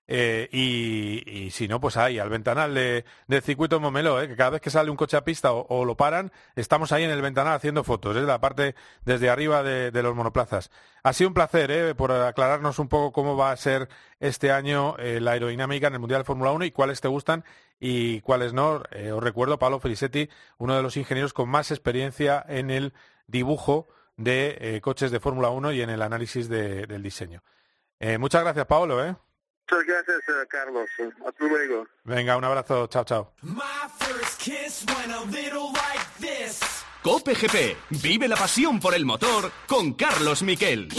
Eh, y, si no, pues ahí, al ventanal de, del circuito Momelo, ¿eh? que cada vez que sale un coche a pista o, lo paran, estamos ahí en el ventanal haciendo fotos, es ¿eh? la parte desde arriba de, los monoplazas. Ha sido un placer, ¿eh? por aclararnos un poco cómo va a ser este año la aerodinámica en el Mundial de Fórmula 1 y cuáles te gustan y cuáles no. os recuerdo, Pablo Felicetti, uno de los ingenieros con más experiencia en el dibujo de coches de Fórmula 1 y en el análisis del diseño. muchas gracias, Pablo. ¿eh? Muchas gracias, eh, Carlos. Hasta luego. Venga, un abrazo. Chao, chao. Cope GP. Vive la pasión por el motor con Carlos Miquel.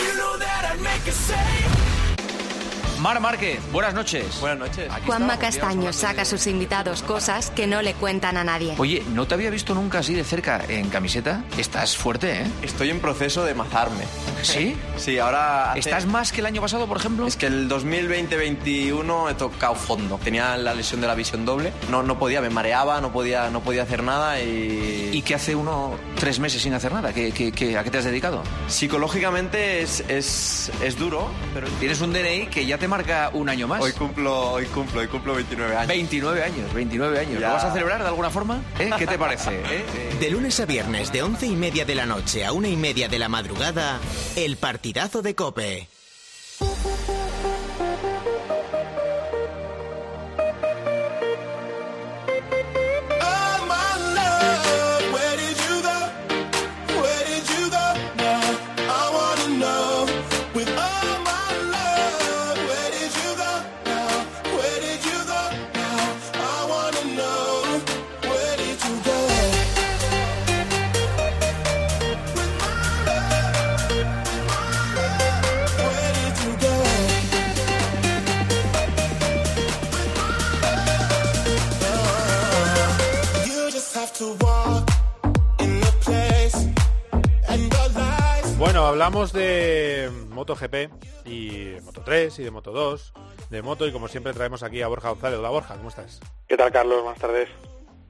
Mar Márquez, buenas noches. Buenas noches. Juanma Castaño saca a sus invitados cosas que no le cuentan a nadie. Oye, no te había visto nunca así de cerca en camiseta. Estás fuerte, ¿eh? Estoy en proceso de mazarme. ¿Sí? Sí, ahora... ¿Estás más que el año pasado, por ejemplo? Es que el 2020-21 he tocado fondo. Tenía la lesión de la visión doble. No, no podía, me mareaba, no podía, no podía hacer nada y... ¿Y qué hace uno tres meses sin hacer nada? ¿Qué, qué, a qué te has dedicado? Psicológicamente es, es, es duro, pero... Tienes un DNI que ya te marca un año más. Hoy cumplo, hoy cumplo, hoy cumplo 29 años. 29 años, 29 años. ¿Lo vas a celebrar de alguna forma? ¿Eh? ¿Qué te parece? ¿Eh? De lunes a viernes, de once y media de la noche a una y media de la madrugada, el partidazo de Cope. Hablamos de MotoGP y de Moto 3 y de Moto 2, de moto y como siempre traemos aquí a Borja González. Hola Borja, ¿cómo estás? ¿Qué tal Carlos? Buenas tardes.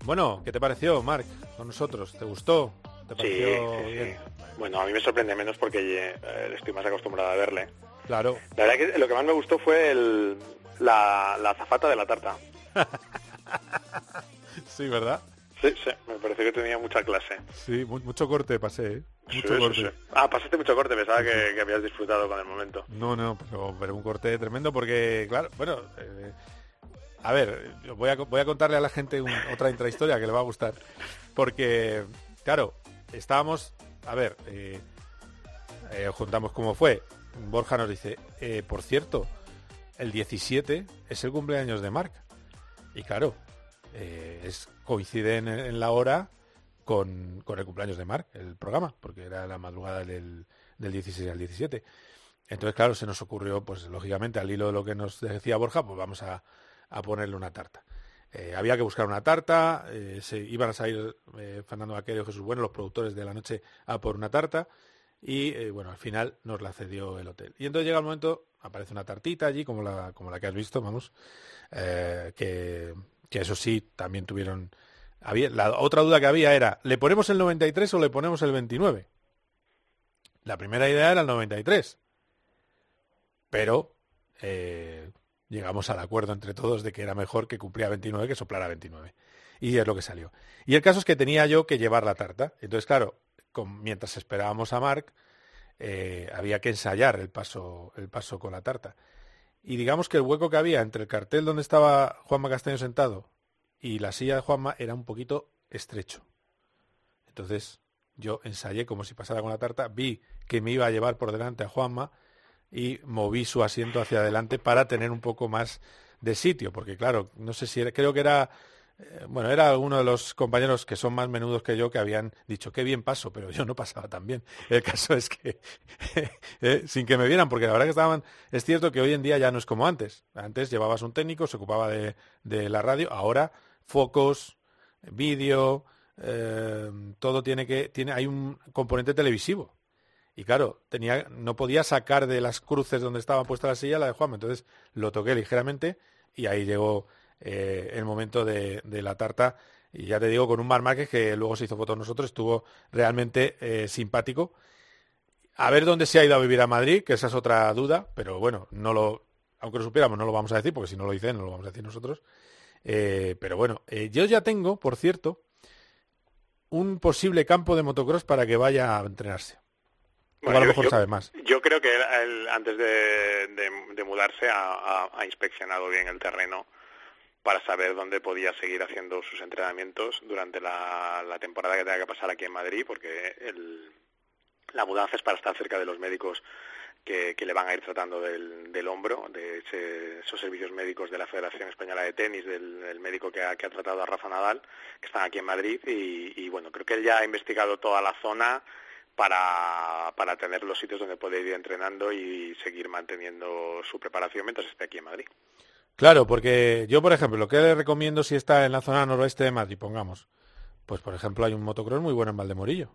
Bueno, ¿qué te pareció, Marc, con nosotros? ¿Te gustó? ¿Te pareció sí, sí, Sí. Bueno, a mí me sorprende menos porque eh, estoy más acostumbrado a verle. Claro. La verdad que lo que más me gustó fue el, la, la zafata de la tarta. sí, ¿verdad? Sí, sí, me pareció que tenía mucha clase. Sí, mucho corte pasé, ¿eh? Mucho corte. Ah, pasaste mucho corte, pensaba que, habías disfrutado con el momento. No, no, pero, un corte tremendo porque, claro, bueno, eh, a ver, voy a, voy a contarle a la gente otra intrahistoria que le va a gustar. Porque, claro, estábamos, a ver, eh, eh, juntamos cómo fue. Borja nos dice, por cierto, el 17 es el cumpleaños de Marc. Y claro, es coincide en, la hora con, el cumpleaños de Mark, el programa, porque era la madrugada del, del 16 al 17. Entonces, claro, se nos ocurrió, pues lógicamente, al hilo de lo que nos decía Borja, pues vamos a, ponerle una tarta. Eh, había que buscar una tarta, eh, se iban a salir eh, Fernando Vaquero Jesús Bueno, los productores de la noche, a por una tarta, y bueno, al final nos la cedió el hotel. Y entonces llega el momento, aparece una tartita allí, como la, como la que has visto, vamos, que que eso sí, también tuvieron... Había, la otra duda que había era, ¿le ponemos el 93 o le ponemos el 29? La primera idea era el 93. Pero eh, llegamos al acuerdo entre todos de que era mejor que cumplía 29 que soplara 29. Y es lo que salió. Y el caso es que tenía yo que llevar la tarta. Entonces, claro, mientras esperábamos a Mark, eh, había que ensayar el paso, el paso con la tarta y digamos que el hueco que había entre el cartel donde estaba Juanma Castaño sentado y la silla de Juanma era un poquito estrecho. Entonces yo ensayé como si pasara con la tarta, vi que me iba a llevar por delante a Juanma y moví su asiento hacia adelante para tener un poco más de sitio, porque claro, no sé si era, creo que era eh, bueno, era uno de los compañeros que son más menudos que yo que habían dicho, qué bien paso, pero yo no pasaba tan bien. El caso es que, eh, sin que me vieran, porque la verdad que estaban, es cierto que hoy en día ya no es como antes. Antes llevabas un técnico, se ocupaba de, la radio, ahora focos, vídeo, todo tiene que, tiene, hay un componente televisivo. Y claro, tenía, no podía sacar de las cruces donde estaba puesta la silla la de Juan. Entonces lo toqué ligeramente y ahí llegó el momento de, la tarta. Y ya te digo, con un Mar Márquez que luego se hizo foto nosotros, estuvo realmente simpático a ver dónde se ha ido a vivir a Madrid, que esa es otra duda, pero bueno, no lo, aunque lo supiéramos, no lo vamos a decir, porque si no lo dicen, no lo vamos a decir nosotros. Eh, pero bueno, eh, yo ya tengo, por cierto, un posible campo de motocross para que vaya a entrenarse. a lo mejor sabe más. Yo creo que él, antes de, mudarse ha, inspeccionado bien el terreno para saber dónde podía seguir haciendo sus entrenamientos durante la, temporada que tenga que pasar aquí en Madrid, porque el, la mudanza es para estar cerca de los médicos que, le van a ir tratando del, hombro, de esos servicios médicos de la Federación Española de Tenis, del, médico que ha, tratado a Rafa Nadal, que están aquí en Madrid. Y, bueno, creo que él ya ha investigado toda la zona para, para tener los sitios donde puede ir entrenando y seguir manteniendo su preparación mientras esté aquí en Madrid. Claro, porque yo, por ejemplo, lo que le recomiendo si está en la zona noroeste de Madrid, pongamos, pues por ejemplo hay un motocross muy bueno en Valdemorillo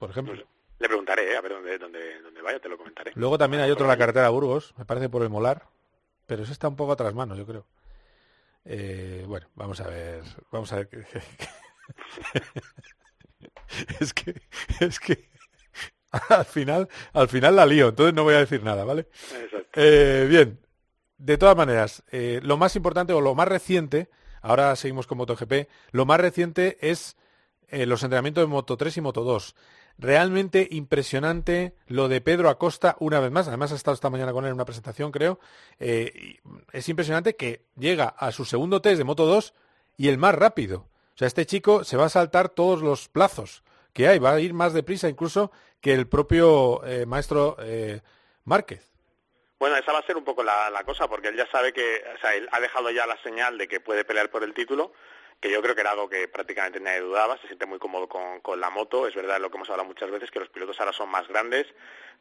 por ejemplo. le preguntaré, ¿eh? a ver dónde, dónde, dónde vaya, te lo comentaré. Luego también hay otro en la carretera Burgos, me parece por el Molar, pero ese está un poco a otras manos, yo creo. Eh, bueno, vamos a ver, vamos a ver. es que, es que al final, al final la lío, entonces no voy a decir nada, ¿vale? Eh, bien, de todas maneras, lo más importante o lo más reciente, ahora seguimos con MotoGP, lo más reciente es los entrenamientos de Moto 3 y Moto 2 realmente impresionante lo de Pedro Acosta una vez más. Además ha estado esta mañana con él en una presentación, creo. Eh, es impresionante que llega a su segundo test de Moto 2 y el más rápido. O sea, este chico se va a saltar todos los plazos que hay. Va a ir más deprisa incluso que el propio eh, maestro eh, Márquez. Bueno, esa va a ser un poco la, cosa, porque él ya sabe que, o sea, él ha dejado ya la señal de que puede pelear por el título que yo creo que era algo que prácticamente nadie dudaba, se siente muy cómodo con, la moto, es verdad lo que hemos hablado muchas veces, que los pilotos ahora son más grandes,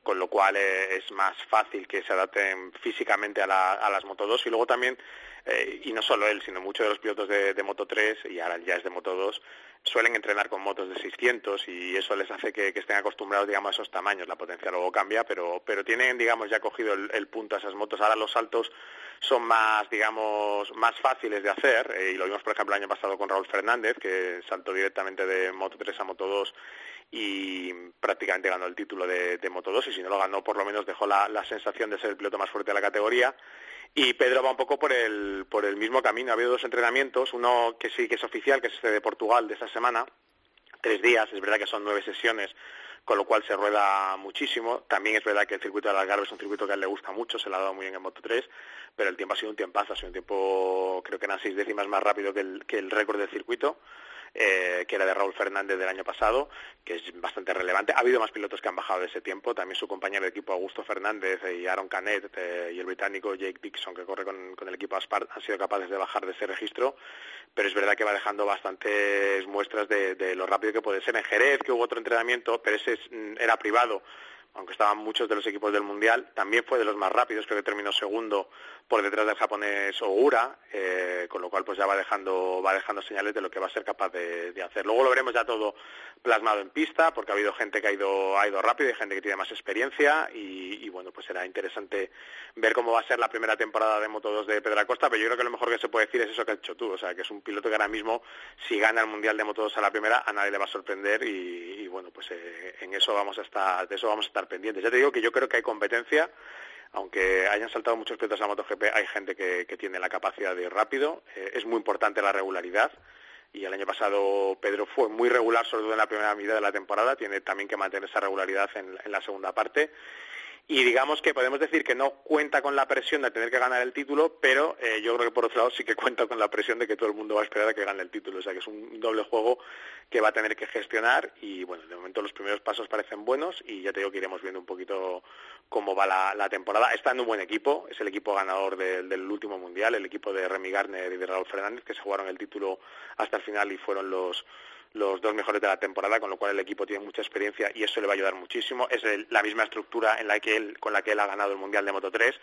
con lo cual eh, es más fácil que se adapten físicamente a, las Moto 2 y luego también, eh, y no solo él, sino muchos de los pilotos de, de, Moto 3 y ahora ya es de Moto 2, suelen entrenar con motos de 600 y eso les hace que, estén acostumbrados, digamos, a esos tamaños. La potencia luego cambia, pero, pero tienen, digamos, ya cogido el, punto a esas motos. Ahora los saltos son más, digamos, más fáciles de hacer eh, y lo vimos, por ejemplo, el año pasado con Raúl Fernández, que saltó directamente de Moto 3 a Moto 2 y prácticamente ganó el título de, Moto 2 y si no lo ganó, por lo menos dejó la, la sensación de ser el piloto más fuerte de la categoría y Pedro va un poco por el, por el mismo camino. Ha habido dos entrenamientos, uno que sí que es oficial, que es este de Portugal de esta semana, tres días, es verdad que son nueve sesiones, con lo cual se rueda muchísimo. También es verdad que el circuito de Algarve es un circuito que a él le gusta mucho, se le ha dado muy bien en Moto 3, pero el tiempo ha sido un tiempazo, ha sido un tiempo, creo que eran seis décimas más rápido que el, que el récord del circuito. Eh, que era de Raúl Fernández del año pasado, que es bastante relevante. Ha habido más pilotos que han bajado de ese tiempo, también su compañero de equipo Augusto Fernández y Aaron Canet eh, y el británico Jake Dixon, que corre con, el equipo Aspart, han sido capaces de bajar de ese registro, pero es verdad que va dejando bastantes muestras de, lo rápido que puede ser. En Jerez, que hubo otro entrenamiento, pero ese mm, era privado, aunque estaban muchos de los equipos del Mundial, también fue de los más rápidos, creo que terminó segundo por detrás del japonés Ogura, eh, con lo cual pues ya va dejando, va dejando señales de lo que va a ser capaz de, hacer. Luego lo veremos ya todo plasmado en pista, porque ha habido gente que ha ido, ha ido rápido y gente que tiene más experiencia y, bueno, pues será interesante ver cómo va a ser la primera temporada de Moto 2 de Pedro Acosta, pero yo creo que lo mejor que se puede decir es eso que has hecho tú, o sea, que es un piloto que ahora mismo, si gana el Mundial de Moto 2 a la primera, a nadie le va a sorprender y, bueno, pues eh, en eso vamos a estar, de eso vamos a estar pendientes. Ya te digo que yo creo que hay competencia, aunque hayan saltado muchos pilotos a MotoGP, hay gente que, tiene la capacidad de ir rápido. Eh, es muy importante la regularidad. Y el año pasado Pedro fue muy regular, sobre todo en la primera mitad de la temporada. Tiene también que mantener esa regularidad en la segunda parte y digamos que podemos decir que no cuenta con la presión de tener que ganar el título, pero eh, yo creo que por otro lado sí que cuenta con la presión de que todo el mundo va a esperar a que gane el título, o sea que es un doble juego que va a tener que gestionar y bueno, de momento los primeros pasos parecen buenos y ya te digo que iremos viendo un poquito cómo va la, temporada. Está en un buen equipo, es el equipo ganador del último mundial, el equipo de Remy Garner y de Raúl Fernández que se jugaron el título hasta el final y fueron los los dos mejores de la temporada, con lo cual el equipo tiene mucha experiencia y eso le va a ayudar muchísimo. Es la misma estructura en la que él, con la que él ha ganado el Mundial de Moto 3,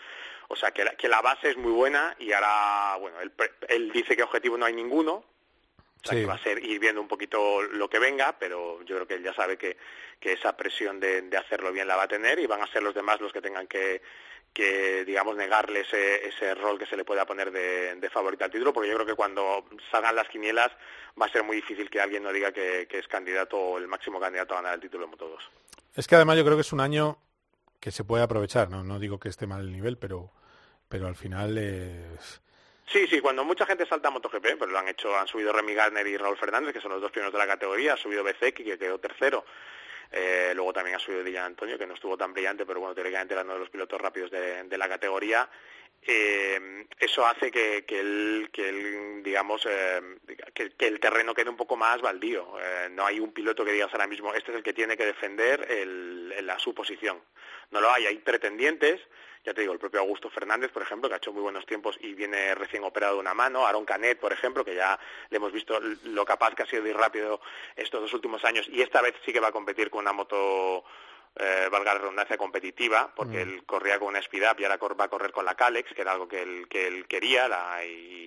o sea que la, que la base es muy buena y ahora, bueno, él, él dice que objetivo no hay ninguno, O sea, que va a ser ir viendo un poquito lo que venga, pero yo creo que él ya sabe que, que esa presión de, de hacerlo bien la va a tener y van a ser los demás los que tengan que, que digamos negarle ese, ese rol que se le pueda poner de, de favorito al título, porque yo creo que cuando salgan las quinielas va a ser muy difícil que alguien no diga que, es candidato o el máximo candidato a ganar el título de Moto 2. Es que además yo creo que es un año que se puede aprovechar, no, no digo que esté mal el nivel, pero, pero al final es... Sí, sí, cuando mucha gente salta a MotoGP, pues lo han hecho, han subido Remy Gardner y Raúl Fernández, que son los dos primeros de la categoría, ha subido BCX, que quedó tercero, eh, luego también ha subido Dylan Antonio, que no estuvo tan brillante, pero bueno, teóricamente era uno de los pilotos rápidos de, la categoría. Eh, eso hace que, que, el, digamos, eh, que, el terreno quede un poco más baldío. no hay un piloto que digas ahora mismo, este es el que tiene que defender la, su posición. No lo hay, hay pretendientes, ya te digo, el propio Augusto Fernández, por ejemplo, que ha hecho muy buenos tiempos y viene recién operado de una mano, Aaron Canet, por ejemplo, que ya le hemos visto lo capaz que ha sido de ir rápido estos dos últimos años y esta vez sí que va a competir con una moto eh, valga la redundancia, competitiva, porque mm. él corría con una speed up y ahora va a correr con la Calex, que era algo que él, que él quería, y,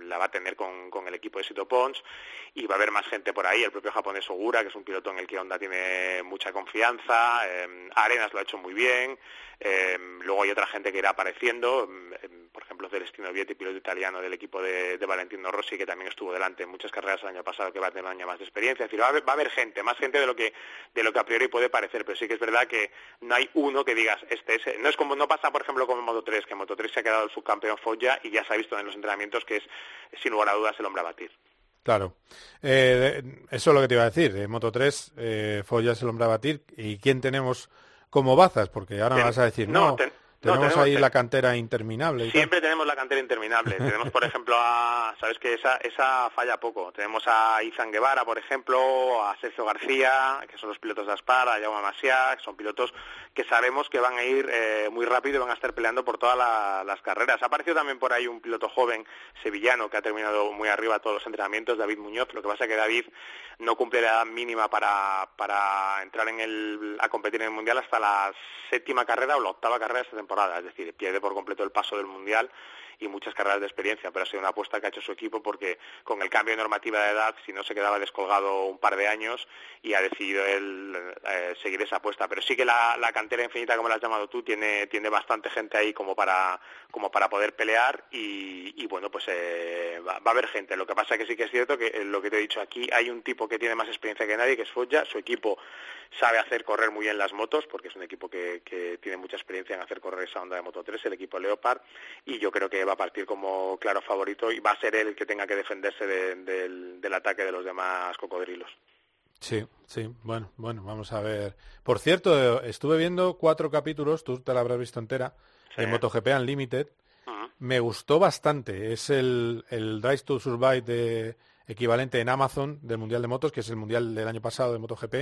la va a tener con, el equipo de Sito Pons, y va a haber más gente por ahí, el propio japonés Ogura, que es un piloto en el que Honda tiene mucha confianza, eh, Arenas lo ha hecho muy bien, eh, luego hay otra gente que irá apareciendo, por ejemplo Celestino Vietti, piloto italiano del equipo de, Valentino Rossi, que también estuvo delante en muchas carreras el año pasado, que va a tener un año más de experiencia. Es decir, va a, haber, gente, más gente de lo que de lo que a priori puede parecer, pero sí que es verdad que no hay uno que digas este es. No es como no pasa, por ejemplo, como en Moto 3, que en Moto 3 se ha quedado el subcampeón Foggia y ya se ha visto en los entrenamientos que es sin lugar a dudas el hombre a batir. Claro. Eh, eso es lo que te iba a decir. En Moto 3, eh, Foggia es el hombre a batir. ¿Y quién tenemos como bazas? Porque ahora me vas a decir, no, tenemos, ahí la cantera interminable. Siempre tenemos la cantera interminable. tenemos, por ejemplo, a, sabes que esa, esa falla poco. Tenemos a Izan Guevara, por ejemplo, a Sergio García, que son los pilotos de Aspar, a Jaume Masia, que son pilotos que sabemos que van a ir eh, muy rápido y van a estar peleando por todas las carreras. Ha aparecido también por ahí un piloto joven sevillano que ha terminado muy arriba todos los entrenamientos, David Muñoz. Lo que pasa es que David no cumple la edad mínima para, para entrar en el, a competir en el Mundial hasta la séptima carrera o la octava carrera de esta temporada. Es decir, pierde por completo el paso del Mundial y muchas carreras de experiencia, pero ha sido una apuesta que ha hecho su equipo porque con el cambio de normativa de edad, si no se quedaba descolgado un par de años y ha decidido él eh, seguir esa apuesta. Pero sí que la, cantera infinita, como la has llamado tú, tiene, tiene bastante gente ahí como para, como para poder pelear y, bueno, pues eh, va, a haber gente. Lo que pasa que sí que es cierto que eh, lo que te he dicho aquí, hay un tipo que tiene más experiencia que nadie, que es Foggia, su equipo sabe hacer correr muy bien las motos, porque es un equipo que, que tiene mucha experiencia en hacer correr esa onda de Moto 3, el equipo Leopard, y yo creo que va a partir como claro favorito y va a ser él el que tenga que defenderse del, ataque de los demás cocodrilos. Sí, sí, bueno, bueno, vamos a ver. Por cierto, estuve viendo cuatro capítulos, tú te la habrás visto entera, de MotoGP Unlimited. Me gustó bastante. Es el, el Drive to Survive de, equivalente en Amazon del Mundial de Motos, que es el Mundial del año pasado de MotoGP.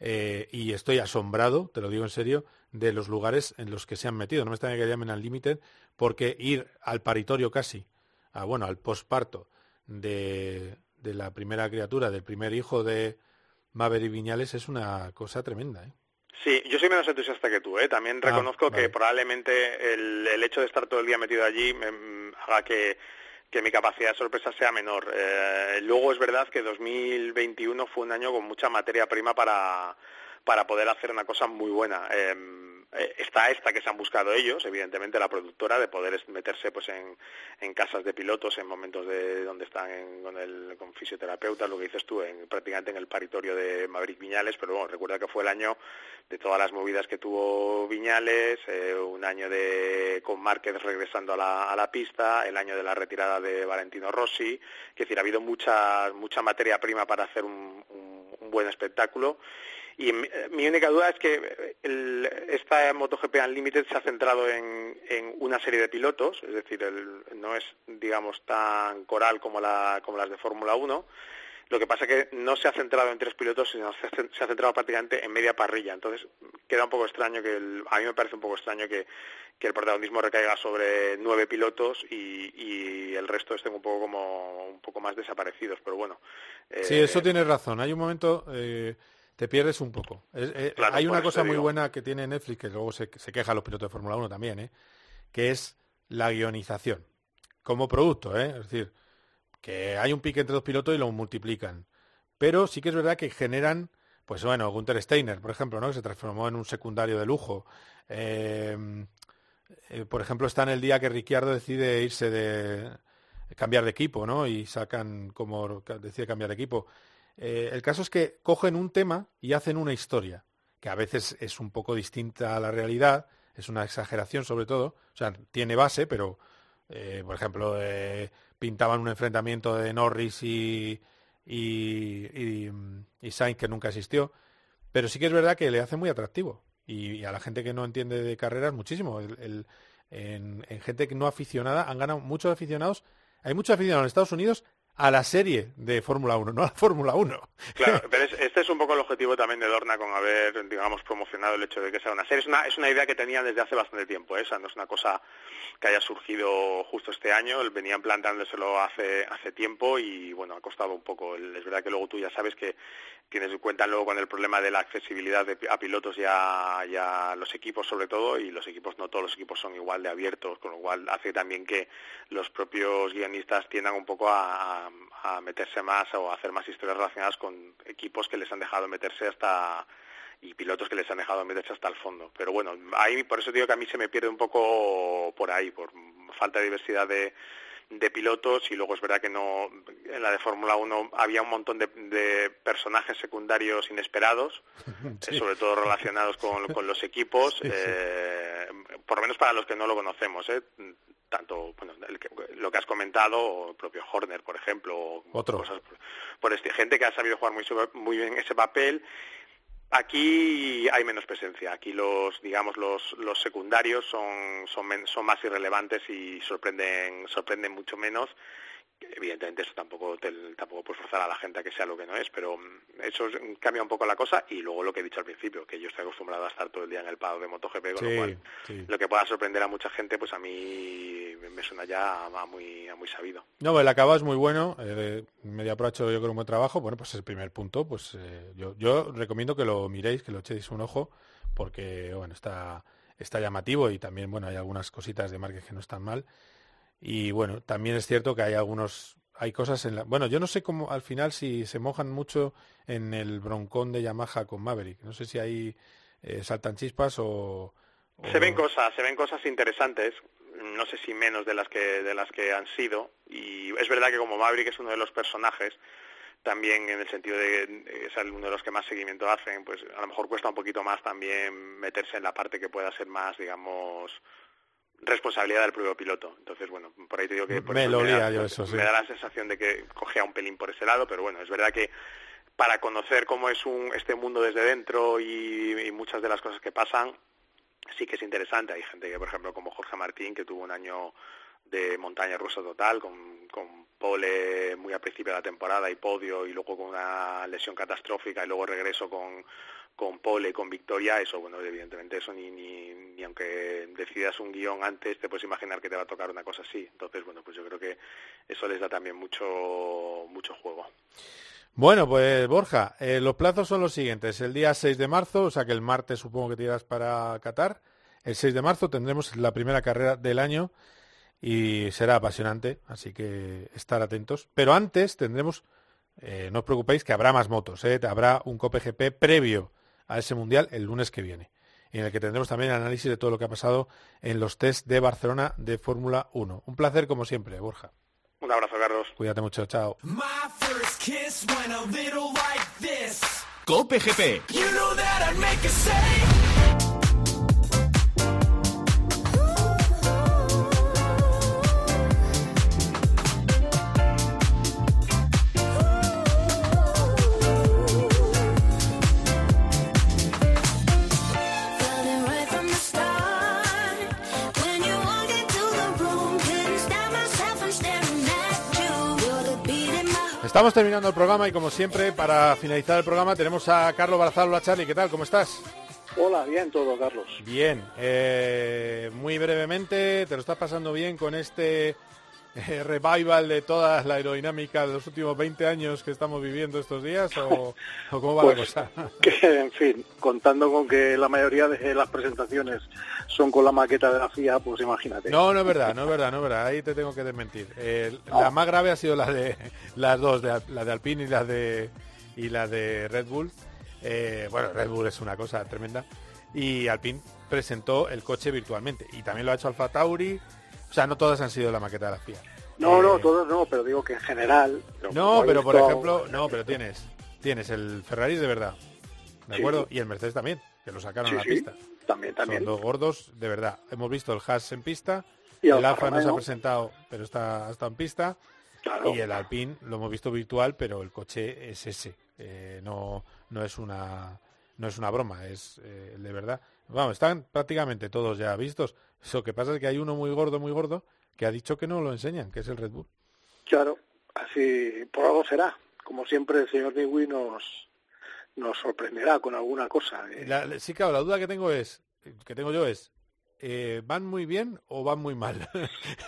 Eh, y estoy asombrado, te lo digo en serio, de los lugares en los que se han metido. No me extraña que llamen al límite, porque ir al paritorio casi, a, bueno, al posparto de, de la primera criatura, del primer hijo de Maverick Viñales, es una cosa tremenda. ¿eh? Sí, yo soy menos entusiasta que tú. ¿eh? También ah, reconozco que probablemente el, el, hecho de estar todo el día metido allí me, haga que que mi capacidad de sorpresa sea menor. Eh, luego es verdad que 2021 fue un año con mucha materia prima para, para poder hacer una cosa muy buena. Em, está esta que se han buscado ellos, evidentemente la productora, de poder meterse pues en, en casas de pilotos en momentos de donde están con, el, con fisioterapeutas, lo que dices tú, en, prácticamente en el paritorio de Maverick Viñales, pero bueno, recuerda que fue el año de todas las movidas que tuvo Viñales, eh, un año de con Márquez regresando a la, a la pista, el año de la retirada de Valentino Rossi, es decir, ha habido mucha, mucha materia prima para hacer un, un buen espectáculo y mi, única duda es que el, esta MotoGP Unlimited se ha centrado en, una serie de pilotos, es decir, no es, digamos, tan coral como, la, como las de Fórmula 1. Lo que pasa es que no se ha centrado en tres pilotos, sino se ha, centrado prácticamente en media parrilla. Entonces, queda un poco extraño que, a mí me parece un poco extraño que, el protagonismo recaiga sobre nueve pilotos y, el resto estén un poco como un poco más desaparecidos. Pero bueno. sí, eso eh, tienes razón. Hay un momento. Eh te pierdes un poco. Eh, hay una cosa muy buena que tiene Netflix, que luego se, se queja los pilotos de Fórmula 1 también, ¿eh? que es la guionización. Como producto, ¿eh? es decir, que hay un pique entre dos pilotos y lo multiplican. Pero sí que es verdad que generan, pues bueno, Gunther Steiner, por ejemplo, ¿no? que se transformó en un secundario de lujo. Em, eh, por ejemplo, está en el día que Ricciardo decide irse de cambiar de equipo, ¿no? Y sacan como decide cambiar de equipo. Eh, el caso es que cogen un tema y hacen una historia, que a veces es un poco distinta a la realidad, es una exageración sobre todo, o sea, tiene base, pero, eh, por ejemplo, pintaban un enfrentamiento de Norris y, y, y, Sainz que nunca existió, pero sí que es verdad que le hace muy atractivo y, a la gente que no entiende de carreras muchísimo. en, en, gente no aficionada han ganado muchos aficionados. Hay muchos aficionados en Estados Unidos a la serie de Fórmula 1, no a la Fórmula 1. Claro, pero este es un poco el objetivo también de Dorna con haber, digamos, promocionado el hecho de que sea una serie. Es una, es una idea que tenían desde hace bastante tiempo, ¿eh? esa no es una cosa que haya surgido justo este año, venían plantándoselo hace, hace tiempo y, bueno, ha costado un poco. Es verdad que luego tú ya sabes que tienes en cuenta luego con el problema de la accesibilidad a pilotos y a, los equipos sobre todo, y los equipos, no todos los equipos son igual de abiertos, con lo cual hace también que los propios guionistas tiendan un poco a a meterse más o hacer más historias relacionadas con equipos que les han dejado meterse hasta y pilotos que les han dejado meterse hasta el fondo. Pero bueno, ahí por eso digo que a mí se me pierde un poco por ahí, por falta de diversidad de, de pilotos y luego es verdad que no en la de Fórmula 1 había un montón de, personajes secundarios inesperados, sobre todo relacionados con, con los equipos, Eh, por lo menos para los que no lo conocemos. ¿eh? tanto bueno, lo que has comentado, o el propio Horner, por ejemplo, o cosas por, este gente que ha sabido jugar muy, muy bien ese papel. Aquí hay menos presencia. Aquí los, digamos, los, los secundarios son, son, son más irrelevantes y sorprenden, sorprenden mucho menos evidentemente eso tampoco tampoco puede forzar a la gente a que sea lo que no es, pero mm, eso cambia un poco la cosa y luego lo que he dicho al principio, que yo estoy acostumbrado a estar todo el día en el pado de MotoGP, con lo cual lo que pueda sorprender a mucha gente, pues a mí me suena ya a muy, muy sabido. No, el acabado es muy bueno, eh, Media Pro yo creo un buen trabajo, bueno, pues es el primer punto, pues eh, yo, yo recomiendo que lo miréis, que lo echéis un ojo, porque bueno, está, está llamativo y también, bueno, hay algunas cositas de marketing que no están mal. Y bueno, también es cierto que hay algunos, hay cosas en la... Bueno, yo no sé cómo al final si se mojan mucho en el broncón de Yamaha con Maverick. No sé si ahí eh, saltan chispas o, Se ven cosas, se ven cosas interesantes. No sé si menos de las que de las que han sido. Y es verdad que como Maverick es uno de los personajes, también en el sentido de es uno de los que más seguimiento hacen, pues a lo mejor cuesta un poquito más también meterse en la parte que pueda ser más, digamos, responsabilidad del propio piloto. Entonces, bueno, por ahí te digo que me, lo da, yo eso, me da la sensación de que cogea un pelín por ese lado, pero bueno, es verdad que para conocer cómo es un, este mundo desde dentro y, muchas de las cosas que pasan, sí que es interesante. Hay gente que, por ejemplo, como Jorge Martín, que tuvo un año de montaña rusa total, con, con pole muy a principio de la temporada y podio, y luego con una lesión catastrófica, y luego regreso con con pole, con victoria, eso, bueno, evidentemente eso ni, ni, ni aunque decidas un guion antes te puedes imaginar que te va a tocar una cosa así. Entonces, bueno, pues yo creo que eso les da también mucho, mucho juego. Bueno, pues Borja, eh, los plazos son los siguientes. El día 6 de marzo, o sea que el martes supongo que tiras para Qatar. El 6 de marzo tendremos la primera carrera del año y será apasionante, así que estar atentos. Pero antes tendremos, eh, no os preocupéis, que habrá más motos. Eh. Habrá un COPGP previo a ese Mundial el lunes que viene, en el que tendremos también el análisis de todo lo que ha pasado en los test de Barcelona de Fórmula 1. Un placer como siempre, Borja. Un abrazo, Carlos. Cuídate mucho, chao. Cope GP. Estamos terminando el programa y como siempre, para finalizar el programa tenemos a Carlos Barazal. Hola Charlie, ¿qué tal? ¿Cómo estás? Hola, bien todo, Carlos. Bien, eh, muy brevemente, ¿te lo estás pasando bien con este eh, revival de toda la aerodinámica de los últimos 20 años que estamos viviendo estos días o, cómo va la pues, cosa? Que, en fin, contando con que la mayoría de las presentaciones son con la maqueta de la FIA, pues imagínate. No, no es verdad, no es verdad, no es verdad, ahí te tengo que desmentir. La más grave ha sido la de las dos, de, la de Alpine y la de, y la de Red Bull. Eh, bueno, Red Bull es una cosa tremenda. Y Alpine presentó el coche virtualmente. Y también lo ha hecho Alfa Tauri, o sea, no todas han sido la maqueta de la FIA. No, no, eh, todos no, pero digo que en general. No, pero por ejemplo, no, pero tienes, tienes el Ferrari de verdad, ¿de acuerdo? Y el Mercedes también, que lo sacaron a la pista. También, también. Son dos gordos de verdad. Hemos visto el Haas en pista, y el Alfa no se ha presentado, pero está, está en pista. Y el Alpine lo hemos visto virtual, pero el coche es ese. Eh, no, no es una no es una broma, es eh, de verdad. Vamos, están prácticamente todos ya vistos. Lo que pasa es que hay uno muy gordo, muy gordo, que ha dicho que no lo enseñan, que es el Red Bull. Claro, así por algo será. Como siempre, el señor Newey nos, nos sorprenderá con alguna cosa. Eh. sí, claro, la duda que tengo es, que tengo yo es, eh, ¿van muy bien o van muy mal?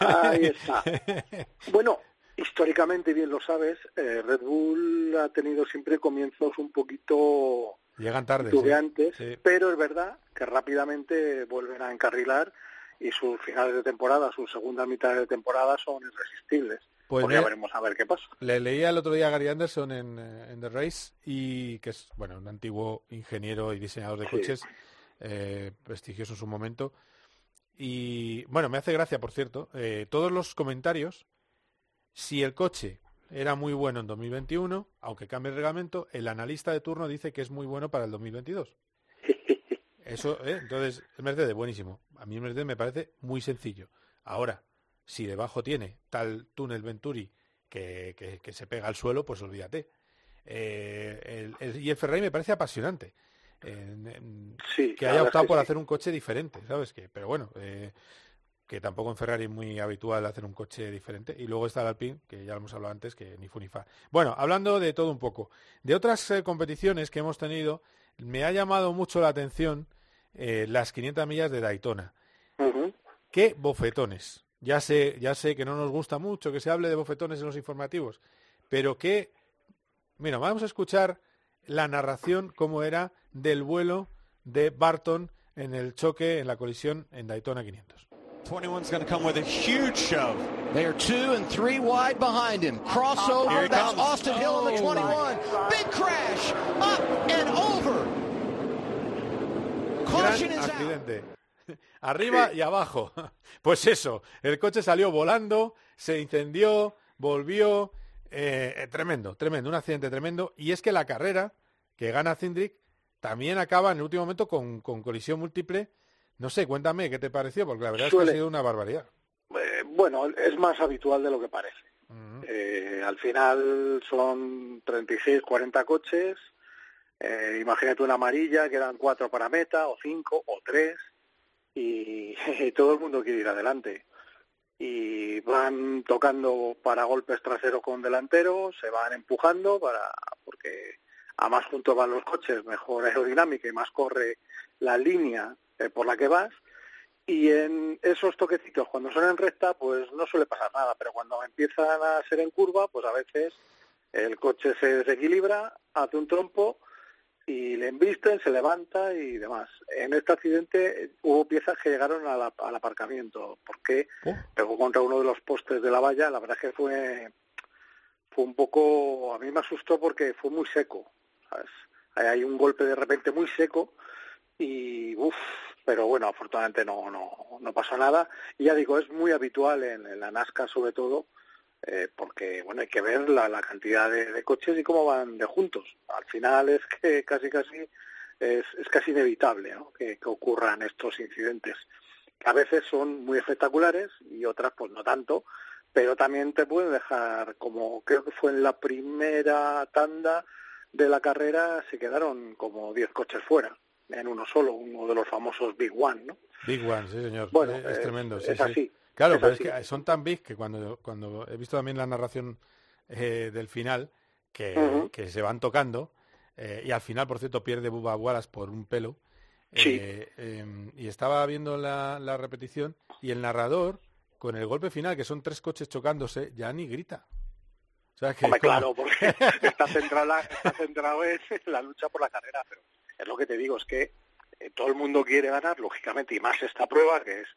Ahí está. bueno, históricamente, bien lo sabes, eh, Red Bull ha tenido siempre comienzos un poquito Llegan tarde. pero es verdad que rápidamente vuelven a encarrilar y sus finales de temporada, sus segundas mitades de temporada son irresistibles. Pues ya veremos a ver qué pasa. Le leía el otro día a Gary Anderson en, eh, The Race y que es bueno un antiguo ingeniero y diseñador de coches eh, prestigioso en su momento y bueno me hace gracia por cierto eh, todos los comentarios si el coche era muy bueno en 2021, aunque cambie el reglamento, el analista de turno dice que es muy bueno para el 2022. Eso, ¿eh? entonces, el Mercedes, buenísimo. A mí el Mercedes me parece muy sencillo. Ahora, si debajo tiene tal túnel Venturi que, que, se pega al suelo, pues olvídate. Eh, y el Ferrari me parece apasionante. que haya optado por hacer un coche diferente, ¿sabes? qué? pero bueno, eh, que tampoco en Ferrari es muy habitual hacer un coche diferente. Y luego está el Alpine, que ya lo hemos hablado antes, que ni fu ni fa. Bueno, hablando de todo un poco. De otras competiciones que hemos tenido, me ha llamado mucho la atención eh, las 500 millas de Daytona. ¿Qué bofetones? Ya sé, ya sé que no nos gusta mucho que se hable de bofetones en los informativos, pero qué... Mira, vamos a escuchar la narración como era del vuelo de Barton en el choque, en la colisión en Daytona 500. 21's going to come with a huge shove. They are two and three wide behind him. Crossover. That's comes. Austin Hill in the 21. Big crash. Up and over. Gran accidente. Arriba y abajo. Pues eso, el coche salió volando, se incendió, volvió. Eh, eh, tremendo, tremendo, un accidente tremendo. Y es que la carrera que gana Cindric también acaba en el último momento con, con colisión múltiple no sé, cuéntame, ¿qué te pareció? Porque la verdad es que ha sido una barbaridad. Eh, bueno, es más habitual de lo que parece. Eh, al final son 36, 40 coches. Eh, imagínate una amarilla, quedan cuatro para meta, o cinco, o tres, y, todo el mundo quiere ir adelante. Y van tocando para golpes traseros con delanteros, se van empujando para porque a más juntos van los coches, mejor aerodinámica y más corre la línea eh, por la que vas y en esos toquecitos cuando son en recta pues no suele pasar nada, pero cuando empiezan a ser en curva pues a veces el coche se desequilibra, hace un trompo y le embisten, se levanta y demás. En este accidente hubo piezas que llegaron al aparcamiento porque oh. pegó contra uno de los postes de la valla, la verdad es que fue fue un poco, a mí me asustó porque fue muy seco, ¿sabes? Hay un golpe de repente muy seco y uff, pero bueno, afortunadamente no, no, no pasó nada. Y ya digo, es muy habitual en, la NASCAR sobre todo, eh, porque bueno, hay que ver la, la cantidad de, coches y cómo van de juntos. Al final es que casi casi es, es casi inevitable ¿no? que, que ocurran estos incidentes. A veces son muy espectaculares y otras pues no tanto, pero también te pueden dejar, como creo que fue en la primera tanda de la carrera, se quedaron como 10 coches fuera en uno solo, uno de los famosos Big One, ¿no? Big One, sí, señor. Bueno, es, tremendo. es así. Claro, pero es que son tan big que cuando, cuando he visto también la narración eh, del final, que, que, se van tocando, eh, y al final, por cierto, pierde Bubba Wallace por un pelo. Sí. Eh, y estaba viendo la, la, repetición y el narrador con el golpe final, que son tres coches chocándose, ya ni grita. O sea, que claro, porque está centrado, está centrado en la lucha por la carrera, pero es lo que te digo, es que eh, todo el mundo quiere ganar, lógicamente, y más esta prueba, que es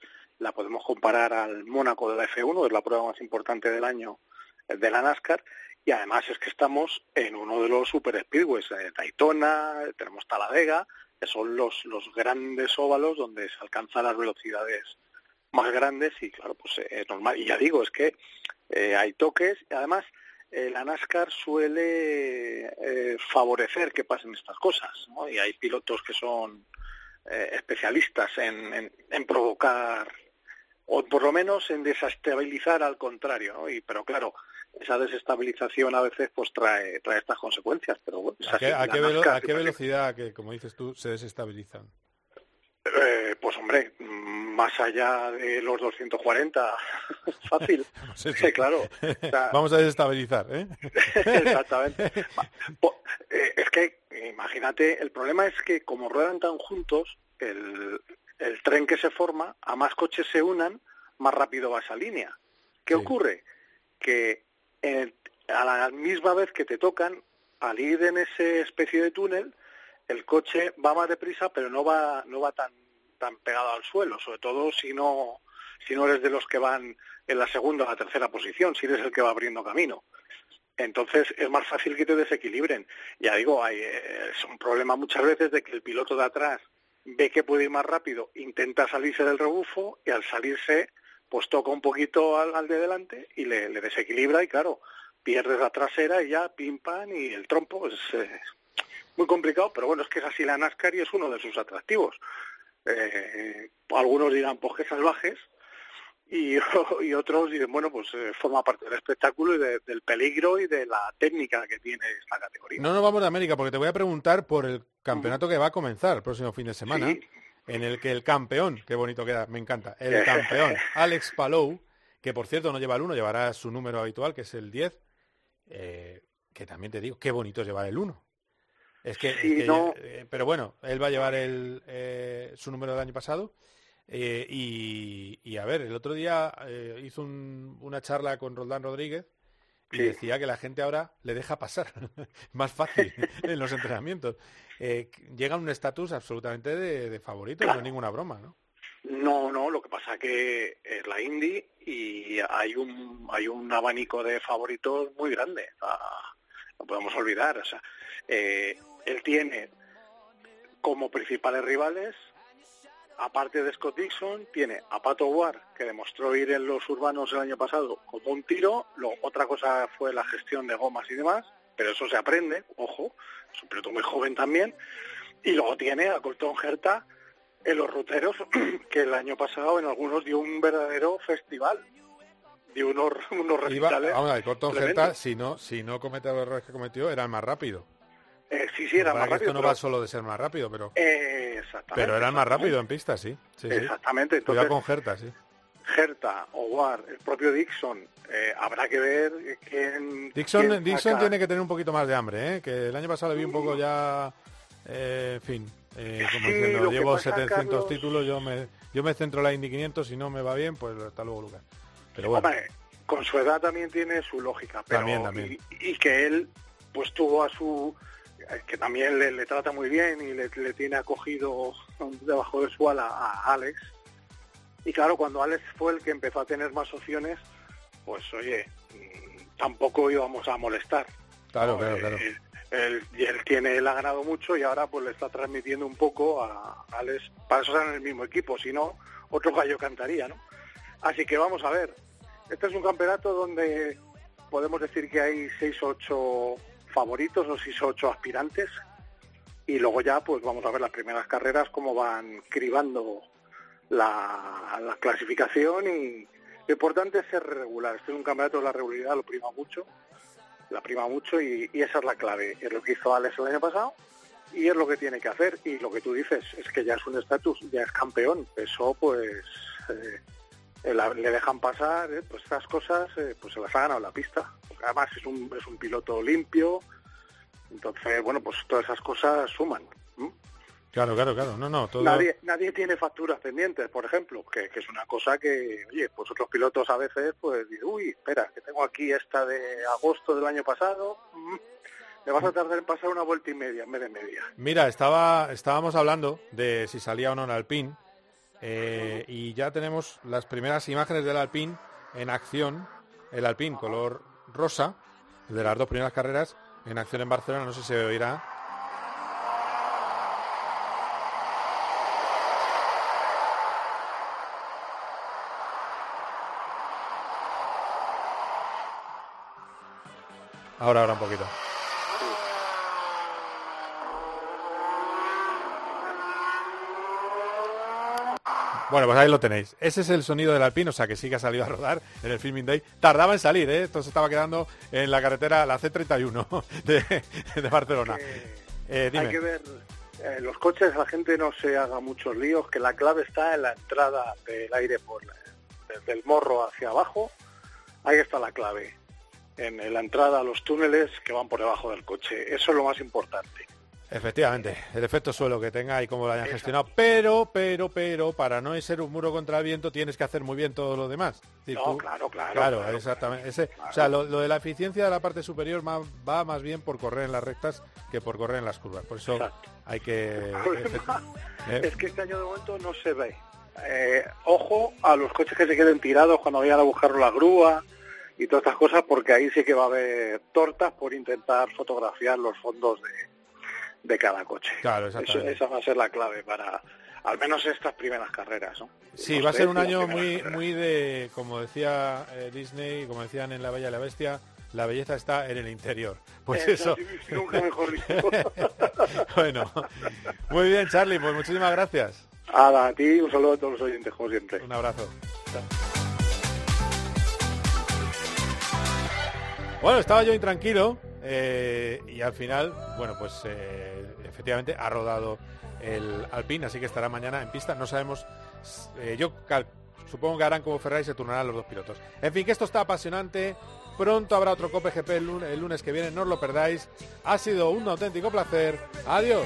la podemos comparar al Mónaco de la F1, es la prueba más importante del año de la NASCAR, y además es que estamos en uno de los super speedways, eh, Daytona, tenemos Taladega, que son los, los grandes óvalos donde se alcanzan las velocidades más grandes y claro, pues eh, es normal. Y ya digo, es que eh, hay toques además eh, la NASCAR suele favorecer que pasen estas cosas, ¿no? Y hay pilotos que son especialistas en, provocar o por lo menos en desestabilizar al contrario, ¿no? Y, pero claro, esa desestabilización a veces pues trae, trae estas consecuencias, pero bueno, ¿A, qué, a, qué, velocidad, que como dices tú, se desestabilizan? Eh, pues hombre, más allá de los 240, fácil. sí, claro. Vamos a desestabilizar, ¿eh? Exactamente. Eh, es que, imagínate, el problema es que como ruedan tan juntos, el, el tren que se forma, a más coches se unan, más rápido va esa línea. ¿Qué ocurre? Que a la misma vez que te tocan, al ir en ese especie de túnel, el coche va más deprisa, pero no va, no va tan, tan pegado al suelo, sobre todo si no, si no eres de los que van en la segunda o la tercera posición, si eres el que va abriendo camino. Entonces es más fácil que te desequilibren. Ya digo, hay, eh, es un problema muchas veces de que el piloto de atrás ve que puede ir más rápido, intenta salirse del rebufo y al salirse pues toca un poquito al, de delante y le, desequilibra y claro, pierdes la trasera y ya pim pam y el trompo es eh, muy complicado, pero bueno, es que es así la NASCAR y es uno de sus atractivos. Eh, algunos dirán, pues salvajes, y, y, otros dicen, bueno, pues eh, forma parte del espectáculo y del peligro y de la técnica que tiene esta categoría. No nos vamos de América, porque te voy a preguntar por el campeonato que va a comenzar el próximo fin de semana en el que el campeón, qué bonito queda, me encanta, el campeón, Alex Palou, que por cierto no lleva el 1, llevará su número habitual, que es el 10, eh, que también te digo, qué bonito es llevar el 1. Es que, eh, pero bueno, él va a llevar el, eh, su número del año pasado. Y, a ver, el otro día hizo una charla con Roldán Rodríguez y decía que la gente ahora le deja pasar, más fácil en los entrenamientos. Eh, llega a un estatus absolutamente de, favorito, no es ninguna broma, ¿no? No, no, lo que pasa que es la Indy y hay un hay un abanico de favoritos muy grande, no podemos olvidar, o sea, eh, él tiene como principales rivales aparte de Scott Dixon, tiene a Pato Ward, que demostró ir en los urbanos el año pasado como un tiro. Lo, otra cosa fue la gestión de gomas y demás, pero eso se aprende, ojo, es un piloto muy joven también. Y luego tiene a Colton Herta en los ruteros, que el año pasado en algunos dio un verdadero festival. Dio unos, unos recitales. Colton Herta, si no, si no comete los errores que cometió, era el más rápido. Eh, sí, sí, era más rápido. Esto no va solo de ser más rápido, pero. Eh, exactamente. Pero era más rápido en pista, sí. sí exactamente. Sí. Entonces, con Gerta, sí. Gerta, Howard, el propio Dixon, eh, habrá que ver quién. Dixon, Dixon tiene que tener un poquito más de hambre, ¿eh? que el año pasado le vi un poco ya. en fin, como diciendo, llevo 700 títulos, yo me, yo me centro en la Indy 500, si no me va bien, pues hasta luego, Lucas. Pero bueno. con su edad también tiene su lógica, pero también, también. y que él pues tuvo a su que también le, trata muy bien y le, tiene acogido debajo de su ala a Alex. Y claro, cuando Alex fue el que empezó a tener más opciones, pues oye, mm, tampoco íbamos a molestar. Claro, claro, claro. Él, él, tiene, él ha ganado mucho y ahora pues le está transmitiendo un poco a Alex. Para eso están en el mismo equipo, si no, otro gallo cantaría, ¿no? Así que vamos a ver. Este es un campeonato donde podemos decir que hay seis o ocho favoritos, o si son ocho aspirantes, y luego ya pues vamos a ver las primeras carreras cómo van cribando la, clasificación y lo importante es ser regular. Este es un campeonato de la regularidad, lo prima mucho, la prima mucho y, esa es la clave. Es lo que hizo Alex el año pasado y es lo que tiene que hacer. Y lo que tú dices es que ya es un estatus, ya es campeón. Eso pues eh, le dejan pasar, eh, pues estas cosas eh, pues se las ha ganado la pista. Además es un, es un piloto limpio, entonces, bueno, pues todas esas cosas suman. Claro, claro, claro. No, no, todo... nadie, nadie tiene facturas pendientes, por ejemplo, que, que, es una cosa que, oye, pues otros pilotos a veces, pues, dicen, uy, espera, que tengo aquí esta de agosto del año pasado, mm, me vas a tardar en pasar una vuelta y media en vez de media. Mira, estaba, estábamos hablando de si salía o no en Alpine, eh, y ya tenemos las primeras imágenes del Alpine en acción, el Alpine color rosa, el de las dos primeras carreras, en acción en Barcelona, no sé si se oirá. Ahora, ahora un poquito. Bueno, pues ahí lo tenéis. Ese es el sonido del Alpine, o sea que sí que ha salido a rodar en el Filming Day. Tardaba en salir, ¿eh? Esto se estaba quedando en la carretera, la C31 de, Barcelona. Eh, hay que ver eh, los coches, la gente no se haga muchos líos, que la clave está en la entrada del aire por desde el morro hacia abajo. Ahí está la clave en la entrada a los túneles que van por debajo del coche. Eso es lo más importante. Efectivamente, el efecto suelo que tenga y cómo lo hayan gestionado. Pero, pero, pero, para no ser un muro contra el viento tienes que hacer muy bien todo lo demás. no, claro, claro. Claro, exactamente. O sea, lo, de la eficiencia de la parte superior va, más bien por correr en las rectas que por correr en las curvas. Por eso hay que... ¿eh? Es que este año de momento no se ve. Eh, ojo a los coches que se queden tirados cuando vayan a buscar la grúa y todas estas cosas, porque ahí sí que va a haber tortas por intentar fotografiar los fondos de, cada coche. Claro, esa va a ser la clave para al menos estas primeras carreras. ¿no? Sí, va a ser un año muy, muy de, como decía eh, Disney, como decían en La Bella y la Bestia, la belleza está en el interior. Pues eso. bueno, muy bien, Charlie, pues muchísimas gracias. a ti, un saludo a todos los oyentes, como siempre. Un abrazo. Bueno, estaba yo intranquilo eh, y al final, bueno, pues eh, efectivamente ha rodado el Alpine, así que estará mañana en pista. No sabemos, eh, yo supongo que harán como Ferrari se turnarán los dos pilotos. En fin, que esto está apasionante. Pronto habrá otro Cope GP el el lunes que viene, no os lo perdáis. Ha sido un auténtico placer. Adiós.